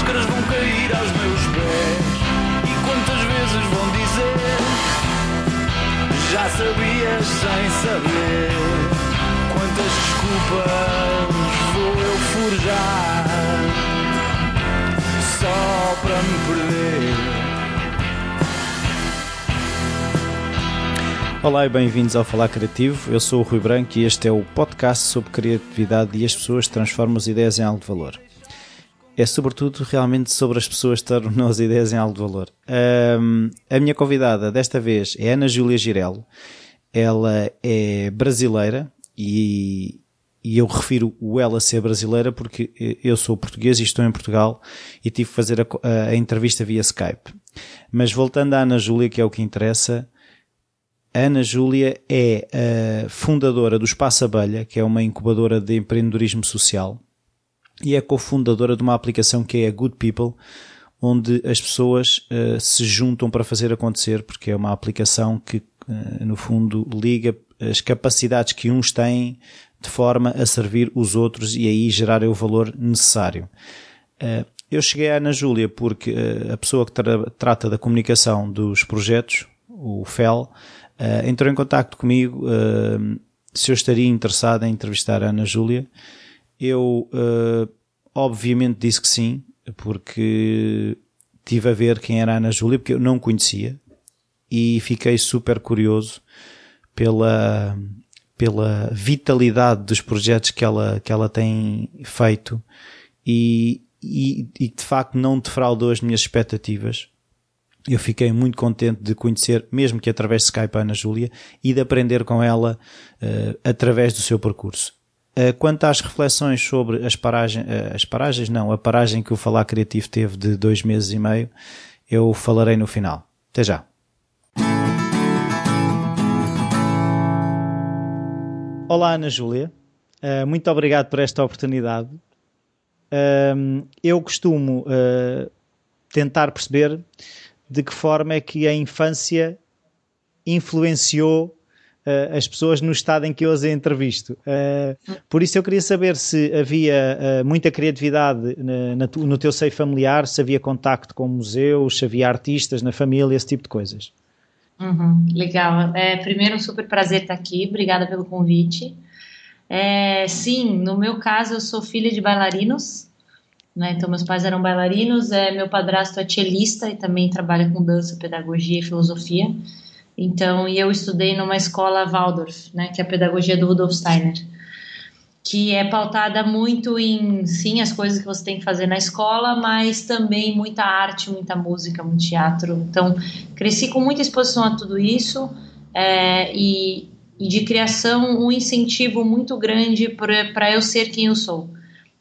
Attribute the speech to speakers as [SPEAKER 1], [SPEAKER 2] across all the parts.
[SPEAKER 1] máscaras vão cair aos meus pés. E quantas vezes vão dizer: Já sabias sem saber. Quantas desculpas vou eu forjar só para me perder.
[SPEAKER 2] Olá e bem-vindos ao Falar Criativo. Eu sou o Rui Branco e este é o podcast sobre criatividade e as pessoas transformam as ideias em algo de valor. É sobretudo realmente sobre as pessoas tornam as ideias em algo de valor. Um, a minha convidada desta vez é Ana Júlia Girello. Ela é brasileira e, e eu refiro o ela ser brasileira porque eu sou português e estou em Portugal e tive que fazer a, a, a entrevista via Skype. Mas voltando à Ana Júlia, que é o que interessa, Ana Júlia é a fundadora do Espaço Abelha, que é uma incubadora de empreendedorismo social, e é cofundadora de uma aplicação que é a Good People, onde as pessoas uh, se juntam para fazer acontecer, porque é uma aplicação que, uh, no fundo, liga as capacidades que uns têm de forma a servir os outros e aí gerar o valor necessário. Uh, eu cheguei à Ana Júlia porque a pessoa que tra trata da comunicação dos projetos, o FEL, entrou em contato comigo se eu estaria interessado em entrevistar a Ana Júlia. Eu, uh, obviamente, disse que sim, porque tive a ver quem era a Ana Júlia, porque eu não conhecia e fiquei super curioso pela, pela vitalidade dos projetos que ela, que ela tem feito e, e, e de facto não defraudou as minhas expectativas eu fiquei muito contente de conhecer, mesmo que através de Skype, a Ana Júlia e de aprender com ela uh, através do seu percurso. Uh, quanto às reflexões sobre as paragens, uh, as paragens não, a paragem que o Falar Criativo teve de dois meses e meio, eu falarei no final. Até já. Olá Ana Júlia, muito obrigado por esta oportunidade. eu costumo tentar perceber de que forma é que a infância influenciou uh, as pessoas no estado em que eu as entrevisto. Uh, por isso eu queria saber se havia uh, muita criatividade na, na no teu seio familiar, se havia contacto com museus, se havia artistas na família, esse tipo de coisas.
[SPEAKER 3] Uhum, legal. É, primeiro, um super prazer estar aqui. Obrigada pelo convite. É, sim, no meu caso, eu sou filha de bailarinos. Né? Então, meus pais eram bailarinos, é, meu padrasto é cellista e também trabalha com dança, pedagogia e filosofia. Então, e eu estudei numa escola Waldorf, né, que é a pedagogia do Rudolf Steiner, que é pautada muito em, sim, as coisas que você tem que fazer na escola, mas também muita arte, muita música, muito teatro. Então, cresci com muita exposição a tudo isso é, e, e de criação um incentivo muito grande para eu ser quem eu sou,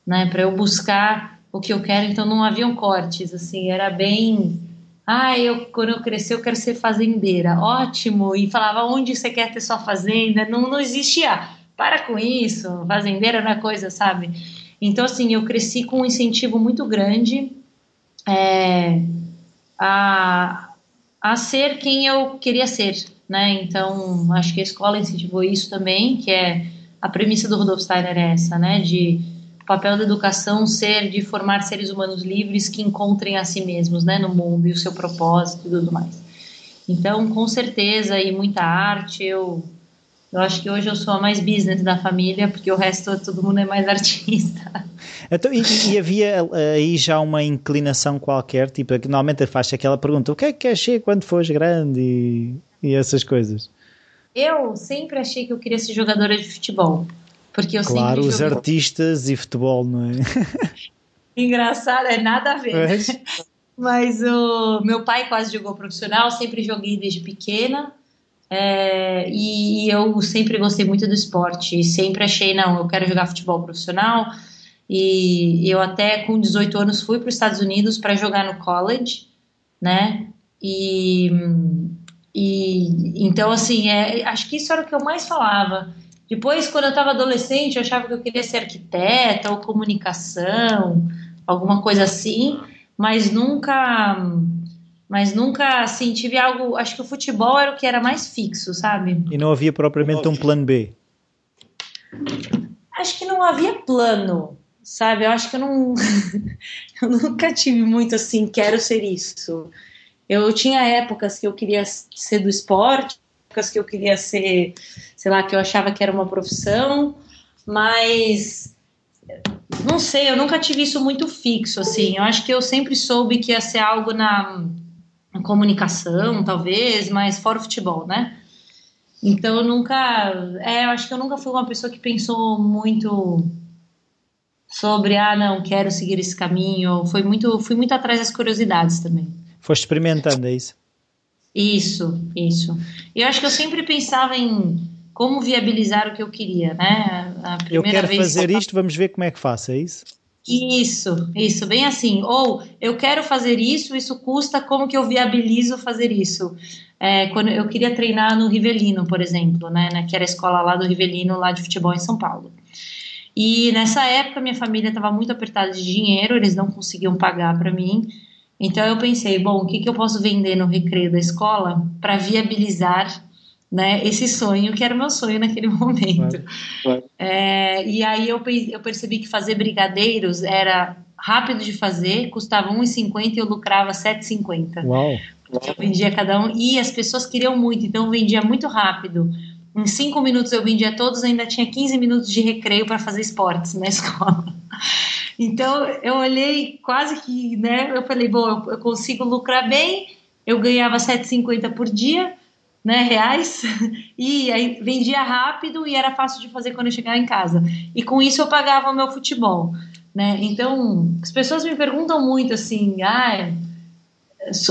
[SPEAKER 3] né, para eu buscar o que eu quero, então não haviam cortes, assim, era bem. Ah, eu, quando eu crescer, eu quero ser fazendeira. Ótimo! E falava, onde você quer ter sua fazenda? Não, não existia. Para com isso, fazendeira não é coisa, sabe? Então, assim, eu cresci com um incentivo muito grande é, a, a ser quem eu queria ser, né? Então, acho que a escola incentivou isso também, que é a premissa do Rudolf Steiner é essa, né? De papel da educação ser de formar seres humanos livres que encontrem a si mesmos, né, no mundo e o seu propósito e tudo mais. Então, com certeza e muita arte, eu eu acho que hoje eu sou a mais business da família, porque o resto todo mundo é mais artista.
[SPEAKER 2] Então, e, e, havia aí já uma inclinação qualquer, tipo, que normalmente faz aquela pergunta: o que é que queres ser quando fores grande? E, e essas coisas.
[SPEAKER 3] Eu sempre achei que eu queria ser jogadora de futebol. Porque eu
[SPEAKER 2] claro, os joguei... artistas e futebol, não é?
[SPEAKER 3] Engraçado, é nada a ver. Mas... Mas o meu pai quase jogou profissional, sempre joguei desde pequena. É, e eu sempre gostei muito do esporte, sempre achei, não, eu quero jogar futebol profissional. E eu até com 18 anos fui para os Estados Unidos para jogar no college, né? E, e então, assim, é, acho que isso era o que eu mais falava. Depois, quando eu estava adolescente, eu achava que eu queria ser arquiteta ou comunicação, alguma coisa assim, mas nunca, mas nunca assim tive algo. Acho que o futebol era o que era mais fixo, sabe?
[SPEAKER 2] E não havia propriamente um plano B.
[SPEAKER 3] Acho que não havia plano, sabe? Eu acho que eu não. eu nunca tive muito assim, quero ser isso. Eu tinha épocas que eu queria ser do esporte, épocas que eu queria ser, sei lá, que eu achava que era uma profissão, mas não sei, eu nunca tive isso muito fixo, assim. Eu acho que eu sempre soube que ia ser algo na, na comunicação, talvez, mas fora o futebol, né? Então eu nunca. É, eu acho que eu nunca fui uma pessoa que pensou muito sobre, ah, não, quero seguir esse caminho. Foi muito, fui muito atrás das curiosidades também.
[SPEAKER 2] Foste experimentando, é isso?
[SPEAKER 3] Isso, isso. E eu acho que eu sempre pensava em como viabilizar o que eu queria, né?
[SPEAKER 2] eu quero fazer isto, vamos ver como é que faço, é isso?
[SPEAKER 3] Isso, isso, bem assim. Ou eu quero fazer isso, isso custa, como que eu viabilizo fazer isso? É, quando eu queria treinar no Rivelino, por exemplo, né, né, que era a escola lá do Rivelino, lá de futebol em São Paulo. E nessa época minha família estava muito apertada de dinheiro, eles não conseguiam pagar para mim. Então eu pensei, bom, o que, que eu posso vender no recreio da escola para viabilizar né, esse sonho, que era o meu sonho naquele momento. É, e aí eu, eu percebi que fazer brigadeiros era rápido de fazer, custava 1,50 e eu lucrava 7,50.
[SPEAKER 2] Uau!
[SPEAKER 3] Eu vendia cada um e as pessoas queriam muito, então eu vendia muito rápido. Em cinco minutos eu vendia todos, ainda tinha 15 minutos de recreio para fazer esportes na escola. Então eu olhei quase que, né? Eu falei, bom, eu, consigo lucrar bem. Eu ganhava 7,50 por dia, né? Reais. E aí vendia rápido e era fácil de fazer quando eu chegava em casa. E com isso eu pagava o meu futebol, né? Então as pessoas me perguntam muito assim, ah,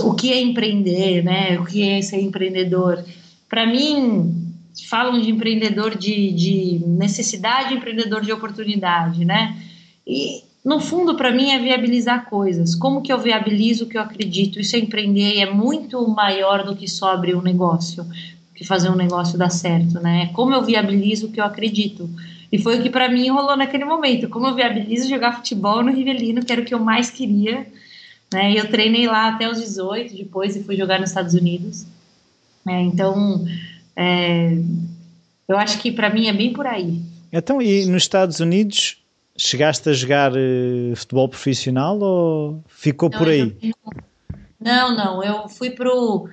[SPEAKER 3] o que é empreender, né? O que é ser empreendedor? Para mim, falam de empreendedor de, de necessidade, empreendedor de oportunidade, né? E no fundo, para mim, é viabilizar coisas. Como que eu viabilizo o que eu acredito? Isso é empreender e é muito maior do que só abrir um negócio, que fazer um negócio dar certo, né? Como eu viabilizo o que eu acredito? E foi o que para mim rolou naquele momento. Como eu viabilizo jogar futebol no Rivelino, que era o que eu mais queria. Né? E eu treinei lá até os 18, depois e fui jogar nos Estados Unidos. É, então, é, eu acho que para mim é bem por aí.
[SPEAKER 2] Então, e nos Estados Unidos chegaste a jogar uh, futebol profissional ou ficou não, por aí?
[SPEAKER 3] Não, não, eu fui pro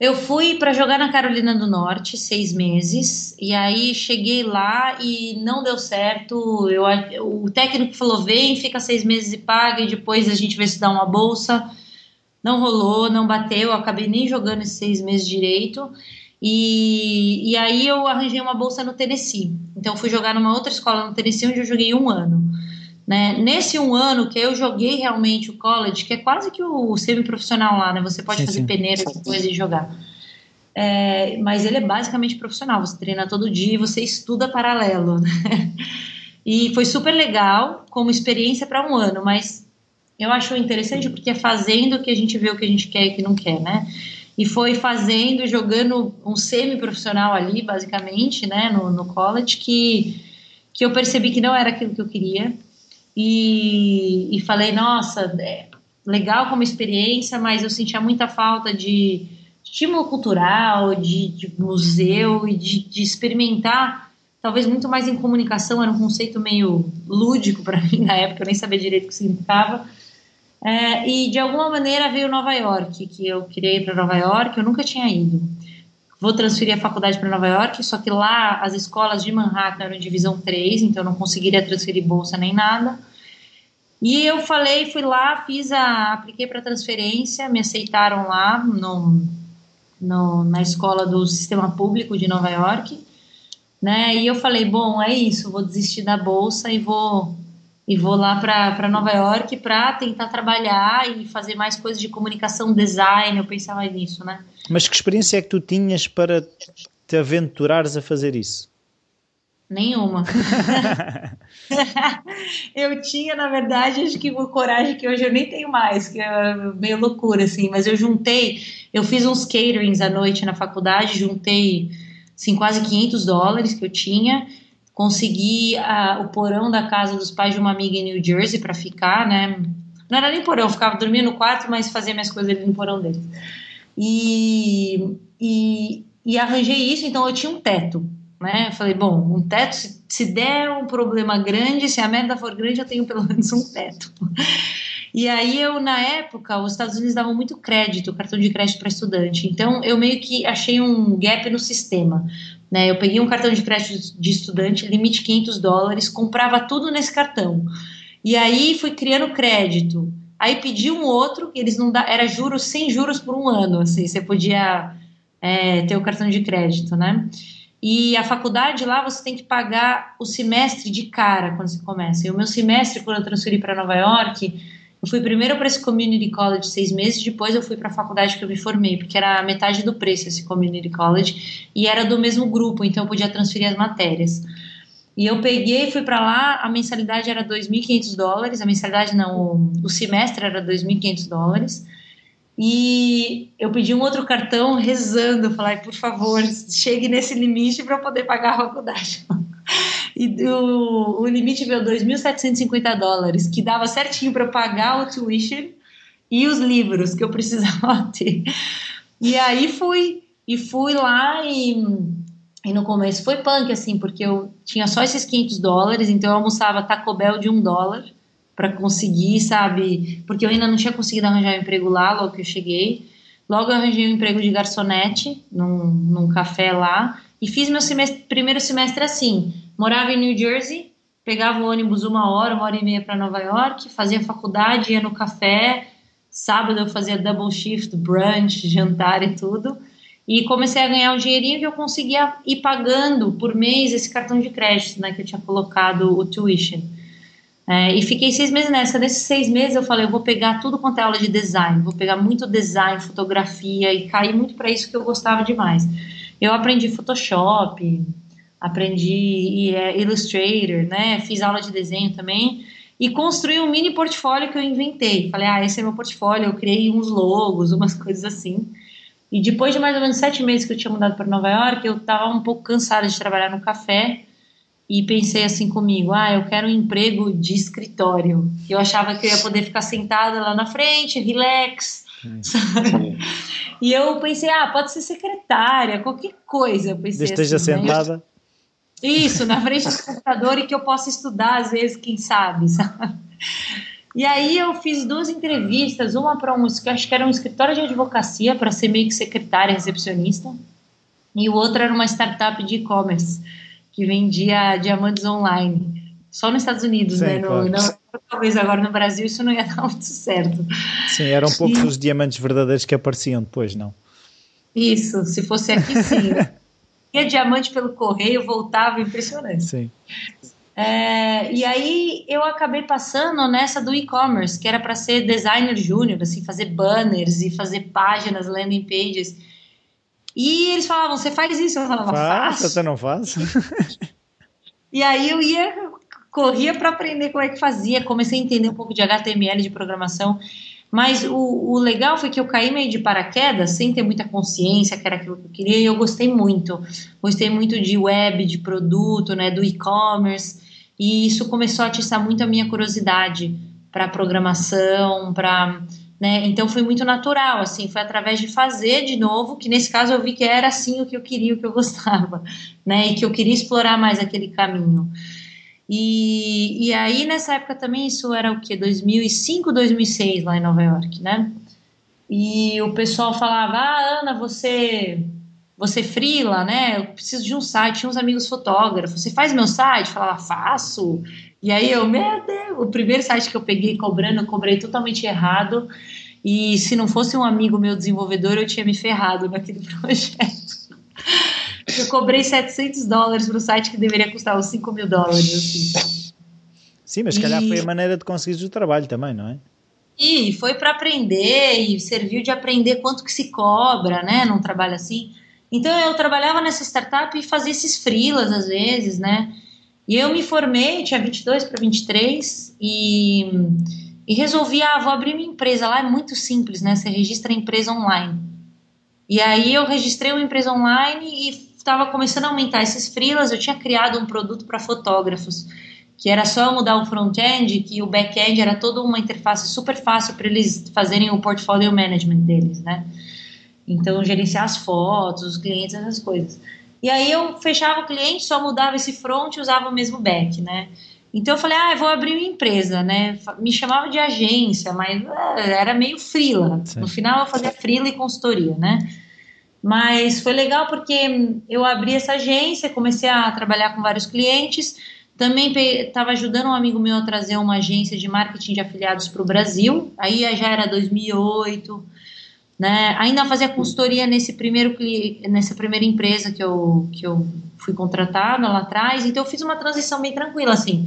[SPEAKER 3] eu fui para jogar na Carolina do Norte seis meses e aí cheguei lá e não deu certo. Eu, o técnico falou vem, fica seis meses e paga e depois a gente vê se dá uma bolsa. Não rolou, não bateu. Eu acabei nem jogando esses seis meses direito. E, e aí eu arranjei uma bolsa no Tennessee. Então fui jogar numa outra escola no Tennessee onde eu joguei um ano. Né? Nesse um ano que eu joguei realmente o college, que é quase que o semi-profissional lá, né? Você pode sim, fazer sim. peneira depois e jogar. É, mas ele é basicamente profissional, você treina todo dia e você estuda paralelo. Né? E foi super legal como experiência para um ano, mas eu acho interessante porque é fazendo que a gente vê o que a gente quer e o que não quer, né? E foi fazendo, jogando um semi-profissional ali, basicamente, né, no, no college, que, que eu percebi que não era aquilo que eu queria. E, e falei, nossa, é legal como experiência, mas eu sentia muita falta de estímulo cultural, de, de museu e de, de, experimentar, talvez muito mais em comunicação, era um conceito meio lúdico para mim na época, eu nem sabia direito o que significava é, e de alguma maneira veio Nova York, que eu queria ir para Nova York, eu nunca tinha ido. Vou transferir a faculdade para Nova York, só que lá as escolas de Manhattan eram divisão 3, então eu não conseguiria transferir bolsa nem nada. E eu falei, fui lá, fiz a, apliquei para transferência, me aceitaram lá no, no, na escola do sistema público de Nova York, né? E eu falei, bom, é isso, vou desistir da bolsa e vou e vou lá para Nova York para tentar trabalhar e fazer mais coisas de comunicação, design. Eu pensava nisso, né?
[SPEAKER 2] Mas que experiência é que tu tinhas para te aventurares a fazer isso?
[SPEAKER 3] Nenhuma. eu tinha, na verdade, acho que uma coragem que hoje eu nem tenho mais, que é meio loucura, assim. Mas eu juntei, eu fiz uns caterings à noite na faculdade, juntei, assim, quase 500 dólares que eu tinha consegui a, o porão da casa dos pais de uma amiga em New Jersey para ficar, né? Não era nem porão, eu ficava dormindo no quarto, mas fazia minhas coisas ali no porão deles. E, e, e arranjei isso, então eu tinha um teto, né? Falei, bom, um teto, se, se der um problema grande, se a meta for grande, eu tenho pelo menos um teto. E aí eu, na época, os Estados Unidos davam muito crédito, cartão de crédito para estudante. Então eu meio que achei um gap no sistema. Né? Eu peguei um cartão de crédito de estudante, limite 500 dólares, comprava tudo nesse cartão. E aí fui criando crédito. Aí pedi um outro, eles não dá, era juros sem juros por um ano, assim, você podia é, ter o cartão de crédito, né? E a faculdade lá você tem que pagar o semestre de cara quando você começa. E o meu semestre, quando eu transferi para Nova York, eu fui primeiro para esse community college seis meses, depois eu fui para a faculdade que eu me formei, porque era metade do preço esse community college e era do mesmo grupo, então eu podia transferir as matérias. E eu peguei, fui para lá, a mensalidade era 2.500 dólares, a mensalidade não, o, o semestre era 2.500 dólares. E eu pedi um outro cartão rezando, falei, por favor, chegue nesse limite para eu poder pagar a faculdade. E o, o limite veio 2.750 dólares, que dava certinho para pagar o tuition e os livros que eu precisava ter. E aí fui, e fui lá e, e no começo foi punk, assim, porque eu tinha só esses 500 dólares, então eu almoçava Taco Bell de um dólar para conseguir, sabe? Porque eu ainda não tinha conseguido arranjar um emprego lá logo que eu cheguei. Logo eu arranjei um emprego de garçonete num, num café lá e fiz meu semestre, primeiro semestre assim. Morava em New Jersey, pegava o ônibus uma hora, uma hora e meia para Nova York, fazia faculdade, ia no café. Sábado eu fazia double shift, brunch, jantar e tudo. E comecei a ganhar um dinheirinho que eu conseguia ir pagando por mês esse cartão de crédito, né, que eu tinha colocado o tuition. É, e fiquei seis meses nessa. Nesses seis meses eu falei, eu vou pegar tudo quanto é aula de design, vou pegar muito design, fotografia e caí muito para isso que eu gostava demais. Eu aprendi Photoshop, aprendi é, Illustrator, né? Fiz aula de desenho também e construí um mini portfólio que eu inventei. Falei, ah, esse é meu portfólio. Eu criei uns logos, umas coisas assim. E depois de mais ou menos sete meses que eu tinha mudado para Nova York, eu estava um pouco cansada de trabalhar no café e pensei assim comigo, ah, eu quero um emprego de escritório. Eu achava que eu ia poder ficar sentada lá na frente, relax, sabe? E eu pensei, ah, pode ser secretária, qualquer coisa. Eu pensei
[SPEAKER 2] esteja
[SPEAKER 3] assim,
[SPEAKER 2] sentada.
[SPEAKER 3] Né? Isso, na frente do computador e que eu possa estudar às vezes, quem sabe, sabe? E aí eu fiz duas entrevistas, uma para um, acho que era um escritório de advocacia para ser meio que secretária, recepcionista, e o outro era uma startup de e-commerce que vendia diamantes online. Só nos Estados Unidos, Sim, né? No, não, talvez agora no Brasil isso não ia dar muito certo.
[SPEAKER 2] Sim, eram poucos os diamantes verdadeiros que apareciam depois, não?
[SPEAKER 3] Isso, se fosse aqui sim. Ia diamante pelo correio, voltava, impressionante.
[SPEAKER 2] Sim.
[SPEAKER 3] É, e aí eu acabei passando nessa do e-commerce, que era para ser designer júnior, assim, fazer banners e fazer páginas, landing pages. E eles falavam, você faz isso? Eu falava, faço.
[SPEAKER 2] Você não faz?
[SPEAKER 3] e aí eu ia, corria para aprender como é que fazia, comecei a entender um pouco de HTML, de programação. Mas o, o, legal foi que eu caí meio de paraquedas, sem ter muita consciência que era aquilo que eu queria, e eu gostei muito. Gostei muito de web, de produto, né, do e-commerce, e isso começou a atiçar muito a minha curiosidade para programação, para né? Então foi muito natural, assim, foi através de fazer de novo, que nesse caso eu vi que era assim o que eu queria, o que eu gostava, né? E que eu queria explorar mais aquele caminho. E, e aí nessa época também isso era o que 2005, 2006 lá em Nova York, né? E o pessoal falava: "Ah, Ana, você você frila, né? Eu preciso de um site, tinha uns amigos fotógrafos. Você faz meu site?" Falava: "Faço". E aí eu, meu Deus, o primeiro site que eu peguei cobrando, eu cobrei totalmente errado. E se não fosse um amigo meu desenvolvedor, eu tinha me ferrado naquele projeto. Eu cobrei 700 dólares para o site que deveria custar uns 5 mil dólares. Assim.
[SPEAKER 2] Sim, mas se calhar foi a maneira de conseguir o trabalho também, não é?
[SPEAKER 3] E foi para aprender e serviu de aprender quanto que se cobra, né, num trabalho assim. Então eu trabalhava nessa startup e fazia esses freelas às vezes, né? E eu me formei, tinha 22 para 23 e, e resolvi, ah, vou abrir minha empresa. Lá é muito simples, né? Você registra a empresa online. E aí eu registrei uma empresa online e estava começando a aumentar esses freelas. Eu tinha criado um produto para fotógrafos, que era só mudar o front-end, que o back-end era toda uma interface super fácil para eles fazerem o portfólio management deles, né? Então, gerenciar as fotos, os clientes, essas coisas. E aí eu fechava o cliente, só mudava esse front e usava o mesmo back, né? Então eu falei, ah, eu vou abrir uma empresa, né? Me chamava de agência, mas é, era meio frila. No final eu fazia frila e consultoria, né? Mas foi legal porque eu abri essa agência, comecei a trabalhar com vários clientes. Também estava ajudando um amigo meu a trazer uma agência de marketing de afiliados para o Brasil. Aí já era 2008. Né? Ainda fazia consultoria nesse primeiro nessa primeira empresa que eu, que eu fui contratada lá atrás. Então eu fiz uma transição bem tranquila assim.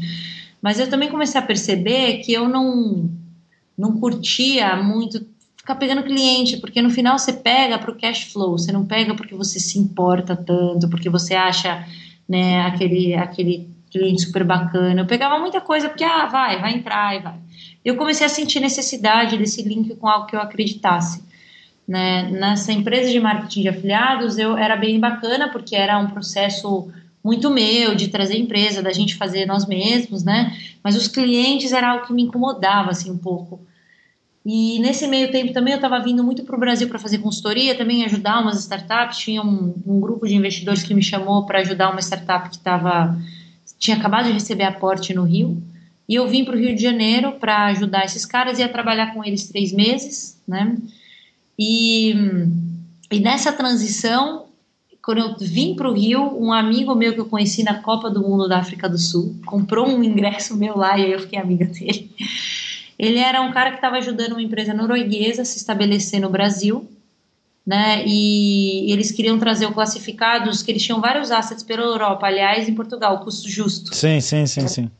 [SPEAKER 3] Mas eu também comecei a perceber que eu não não curtia muito ficar pegando cliente, porque no final você pega para o cash flow, você não pega porque você se importa tanto, porque você acha né, aquele, aquele cliente super bacana. Eu pegava muita coisa porque, ah, vai, vai entrar e vai. Eu comecei a sentir necessidade desse link com algo que eu acreditasse. Né? Nessa empresa de marketing de afiliados, eu era bem bacana porque era um processo muito meu de trazer empresa, da gente fazer nós mesmos, né? Mas os clientes era algo que me incomodava assim um pouco. E nesse meio tempo também eu estava vindo muito para o Brasil para fazer consultoria, também ajudar umas startups. Tinha um, um grupo de investidores que me chamou para ajudar uma startup que estava tinha acabado de receber aporte no Rio. E eu vim para o Rio de Janeiro para ajudar esses caras, ia trabalhar com eles três meses, né? E, e nessa transição, quando eu vim para o Rio, um amigo meu que eu conheci na Copa do Mundo da África do Sul comprou um ingresso meu lá e aí eu fiquei amiga dele. Ele era um cara que estava ajudando uma empresa norueguesa a se estabelecer no Brasil, né? E eles queriam trazer o classificados, que eles tinham vários assets pela Europa, aliás, em Portugal, custo justo.
[SPEAKER 2] Sim, sim, sim, sim.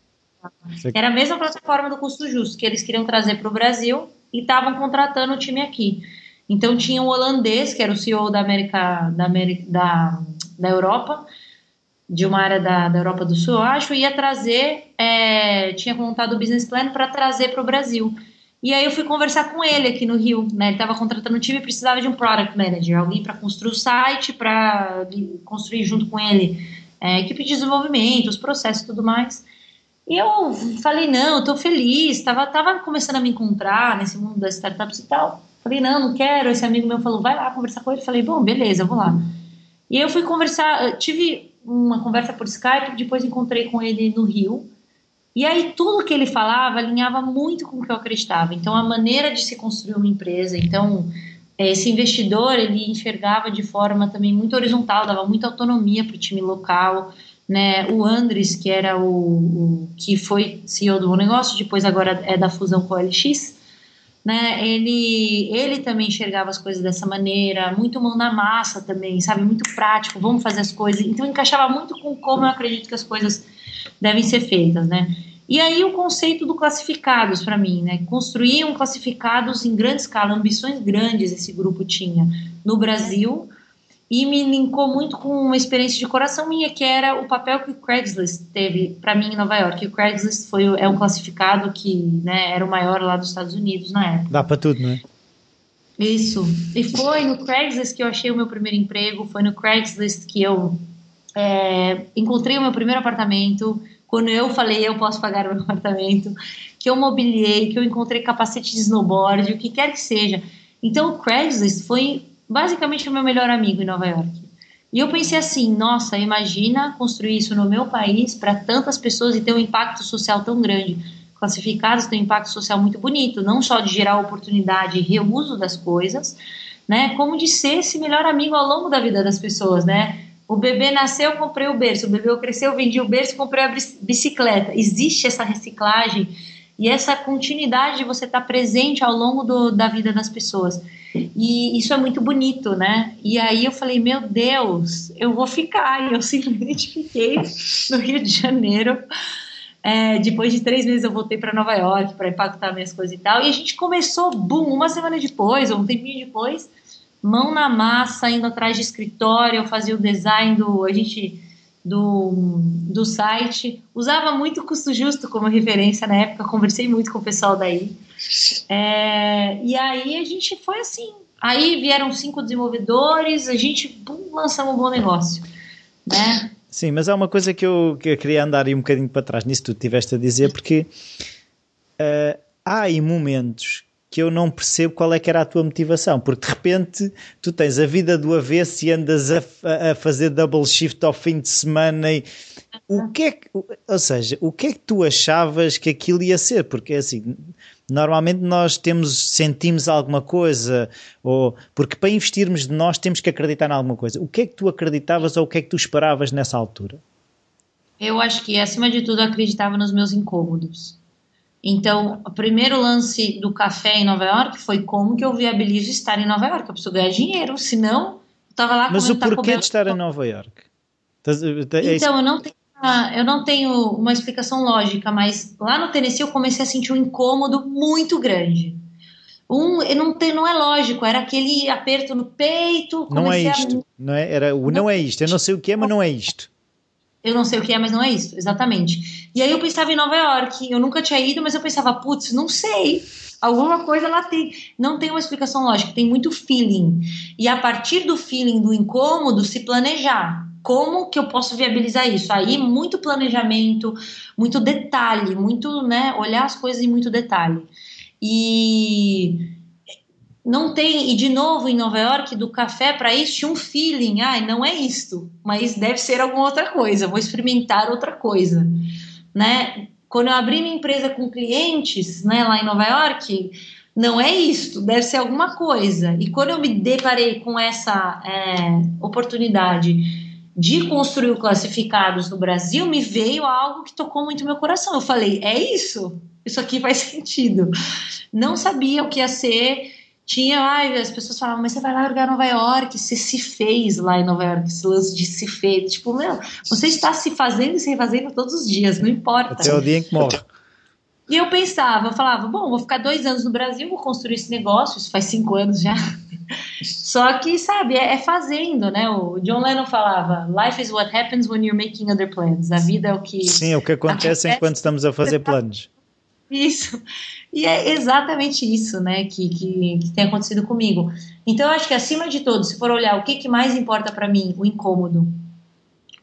[SPEAKER 3] Era a mesma plataforma do custo justo que eles queriam trazer para o Brasil e estavam contratando o time aqui. Então tinha um holandês, que era o CEO da América, da, América, da, da Europa, de uma área da, da Europa do Sul, eu acho, ia trazer, é, tinha montado o business plan para trazer para o Brasil. E aí eu fui conversar com ele aqui no Rio, né? Ele estava contratando um time e precisava de um product manager, alguém para construir o site, para construir junto com ele é, equipe de desenvolvimento, os processos e tudo mais. E eu falei, não, estou feliz, estava tava começando a me encontrar nesse mundo das startups e tal. Falei, não, não quero. Esse amigo meu falou, vai lá conversar com ele. Falei, bom, beleza, vou lá. E eu fui conversar, tive uma conversa por Skype, depois encontrei com ele no Rio. E aí tudo que ele falava alinhava muito com o que eu acreditava. Então a maneira de se construir uma empresa, então esse investidor ele enxergava de forma também muito horizontal, dava muita autonomia para o time local, né? O Andres que era o, o, que foi CEO do negócio, depois agora é da fusão com o LX, né? Ele, ele também enxergava as coisas dessa maneira, muito mão na massa também, sabe? Muito prático, vamos fazer as coisas. Então encaixava muito com como eu acredito que as coisas devem ser feitas, né? E aí o conceito do classificados para mim, né? Construíam classificados em grande escala, ambições grandes esse grupo tinha no Brasil, e me linkou muito com uma experiência de coração minha, que era o papel que o Craigslist teve para mim em Nova York. O Craigslist foi, é um classificado que né, era o maior lá dos Estados Unidos na época.
[SPEAKER 2] Dá para tudo, né?
[SPEAKER 3] Isso. E foi no Craigslist que eu achei o meu primeiro emprego, foi no Craigslist que eu é, encontrei o meu primeiro apartamento. Quando eu falei eu posso pagar o meu apartamento, que eu mobiliei, que eu encontrei capacete de snowboard, o que quer que seja. Então o Craigslist foi basicamente o meu melhor amigo em Nova York. E eu pensei assim, nossa, imagina construir isso no meu país para tantas pessoas e ter um impacto social tão grande. Classificados têm um impacto social muito bonito, não só de gerar oportunidade e reuso das coisas, né, como de ser esse melhor amigo ao longo da vida das pessoas, né? O bebê nasceu, comprei o berço, o bebê cresceu, vendi o berço, comprei a bicicleta. Existe essa reciclagem e essa continuidade de você estar presente ao longo do, da vida das pessoas. E isso é muito bonito, né? E aí eu falei, meu Deus, eu vou ficar. E eu simplesmente fiquei no Rio de Janeiro. É, depois de três meses eu voltei para Nova York para impactar minhas coisas e tal. E a gente começou, boom, uma semana depois, ou um tempinho depois, mão na massa, indo atrás de escritório, eu fazia o design do. A gente do, do site. Usava muito custo justo como referência na época, conversei muito com o pessoal daí. É, e aí a gente foi assim. Aí vieram cinco desenvolvedores, a gente lançamos um bom negócio. Né?
[SPEAKER 2] Sim, mas é uma coisa que eu, que eu queria andar aí um bocadinho para trás nisso que tu tiveste a dizer, porque uh, há aí momentos que eu não percebo qual é que era a tua motivação, porque de repente tu tens a vida do avesso e andas a, a fazer double shift ao fim de semana e o que é que, ou seja, o que é que tu achavas que aquilo ia ser? Porque é assim, normalmente nós temos, sentimos alguma coisa, ou porque para investirmos de nós temos que acreditar em alguma coisa. O que é que tu acreditavas ou o que é que tu esperavas nessa altura?
[SPEAKER 3] Eu acho que, acima de tudo, acreditava nos meus incômodos. Então, o primeiro lance do café em Nova York foi como que eu viabilizo estar em Nova York. Eu preciso ganhar dinheiro, senão eu estava lá
[SPEAKER 2] Mas o porquê de estar em Nova York?
[SPEAKER 3] É então, eu não, tenho, eu não tenho uma explicação lógica, mas lá no Tennessee eu comecei a sentir um incômodo muito grande. Um, não, tem, não é lógico, era aquele aperto no peito.
[SPEAKER 2] Não é isto, a... não é? Era, o não, não é isto, eu não sei o que é, mas não é isto
[SPEAKER 3] eu não sei o que é, mas não é isso, exatamente. E aí eu pensava em Nova York, eu nunca tinha ido, mas eu pensava, putz, não sei. Alguma coisa lá tem. Não tem uma explicação lógica, tem muito feeling. E a partir do feeling do incômodo, se planejar. Como que eu posso viabilizar isso? Aí, muito planejamento, muito detalhe, muito, né, olhar as coisas em muito detalhe. E não tem, e de novo em Nova York, do café para isso tinha um feeling, ai, não é isto, mas deve ser alguma outra coisa, vou experimentar outra coisa, né? Quando eu abri minha empresa com clientes, né, lá em Nova York, não é isto, deve ser alguma coisa. E quando eu me deparei com essa é, oportunidade de construir o classificados no Brasil, me veio algo que tocou muito meu coração. Eu falei, é isso, isso aqui faz sentido. Não sabia o que ia ser tinha, ai, as pessoas falavam, mas você vai largar Nova York, você se fez lá em Nova York, esse lance de se fez. Tipo, meu, você está se fazendo e se refazendo todos os dias, não importa.
[SPEAKER 2] Até o dia em que morre.
[SPEAKER 3] E eu pensava, eu falava, bom, vou ficar dois anos no Brasil, vou construir esse negócio, isso faz cinco anos já. Só que, sabe, é, é, fazendo, né? O John Lennon falava, life is what happens when you're making other plans. A vida é o que...
[SPEAKER 2] Sim, é o que acontece, acontece enquanto estamos a fazer planos.
[SPEAKER 3] Isso. E é exatamente isso, né, que, que, que, tem acontecido comigo. Então, eu acho que acima de tudo, se for olhar o que, que mais importa para mim, o incômodo,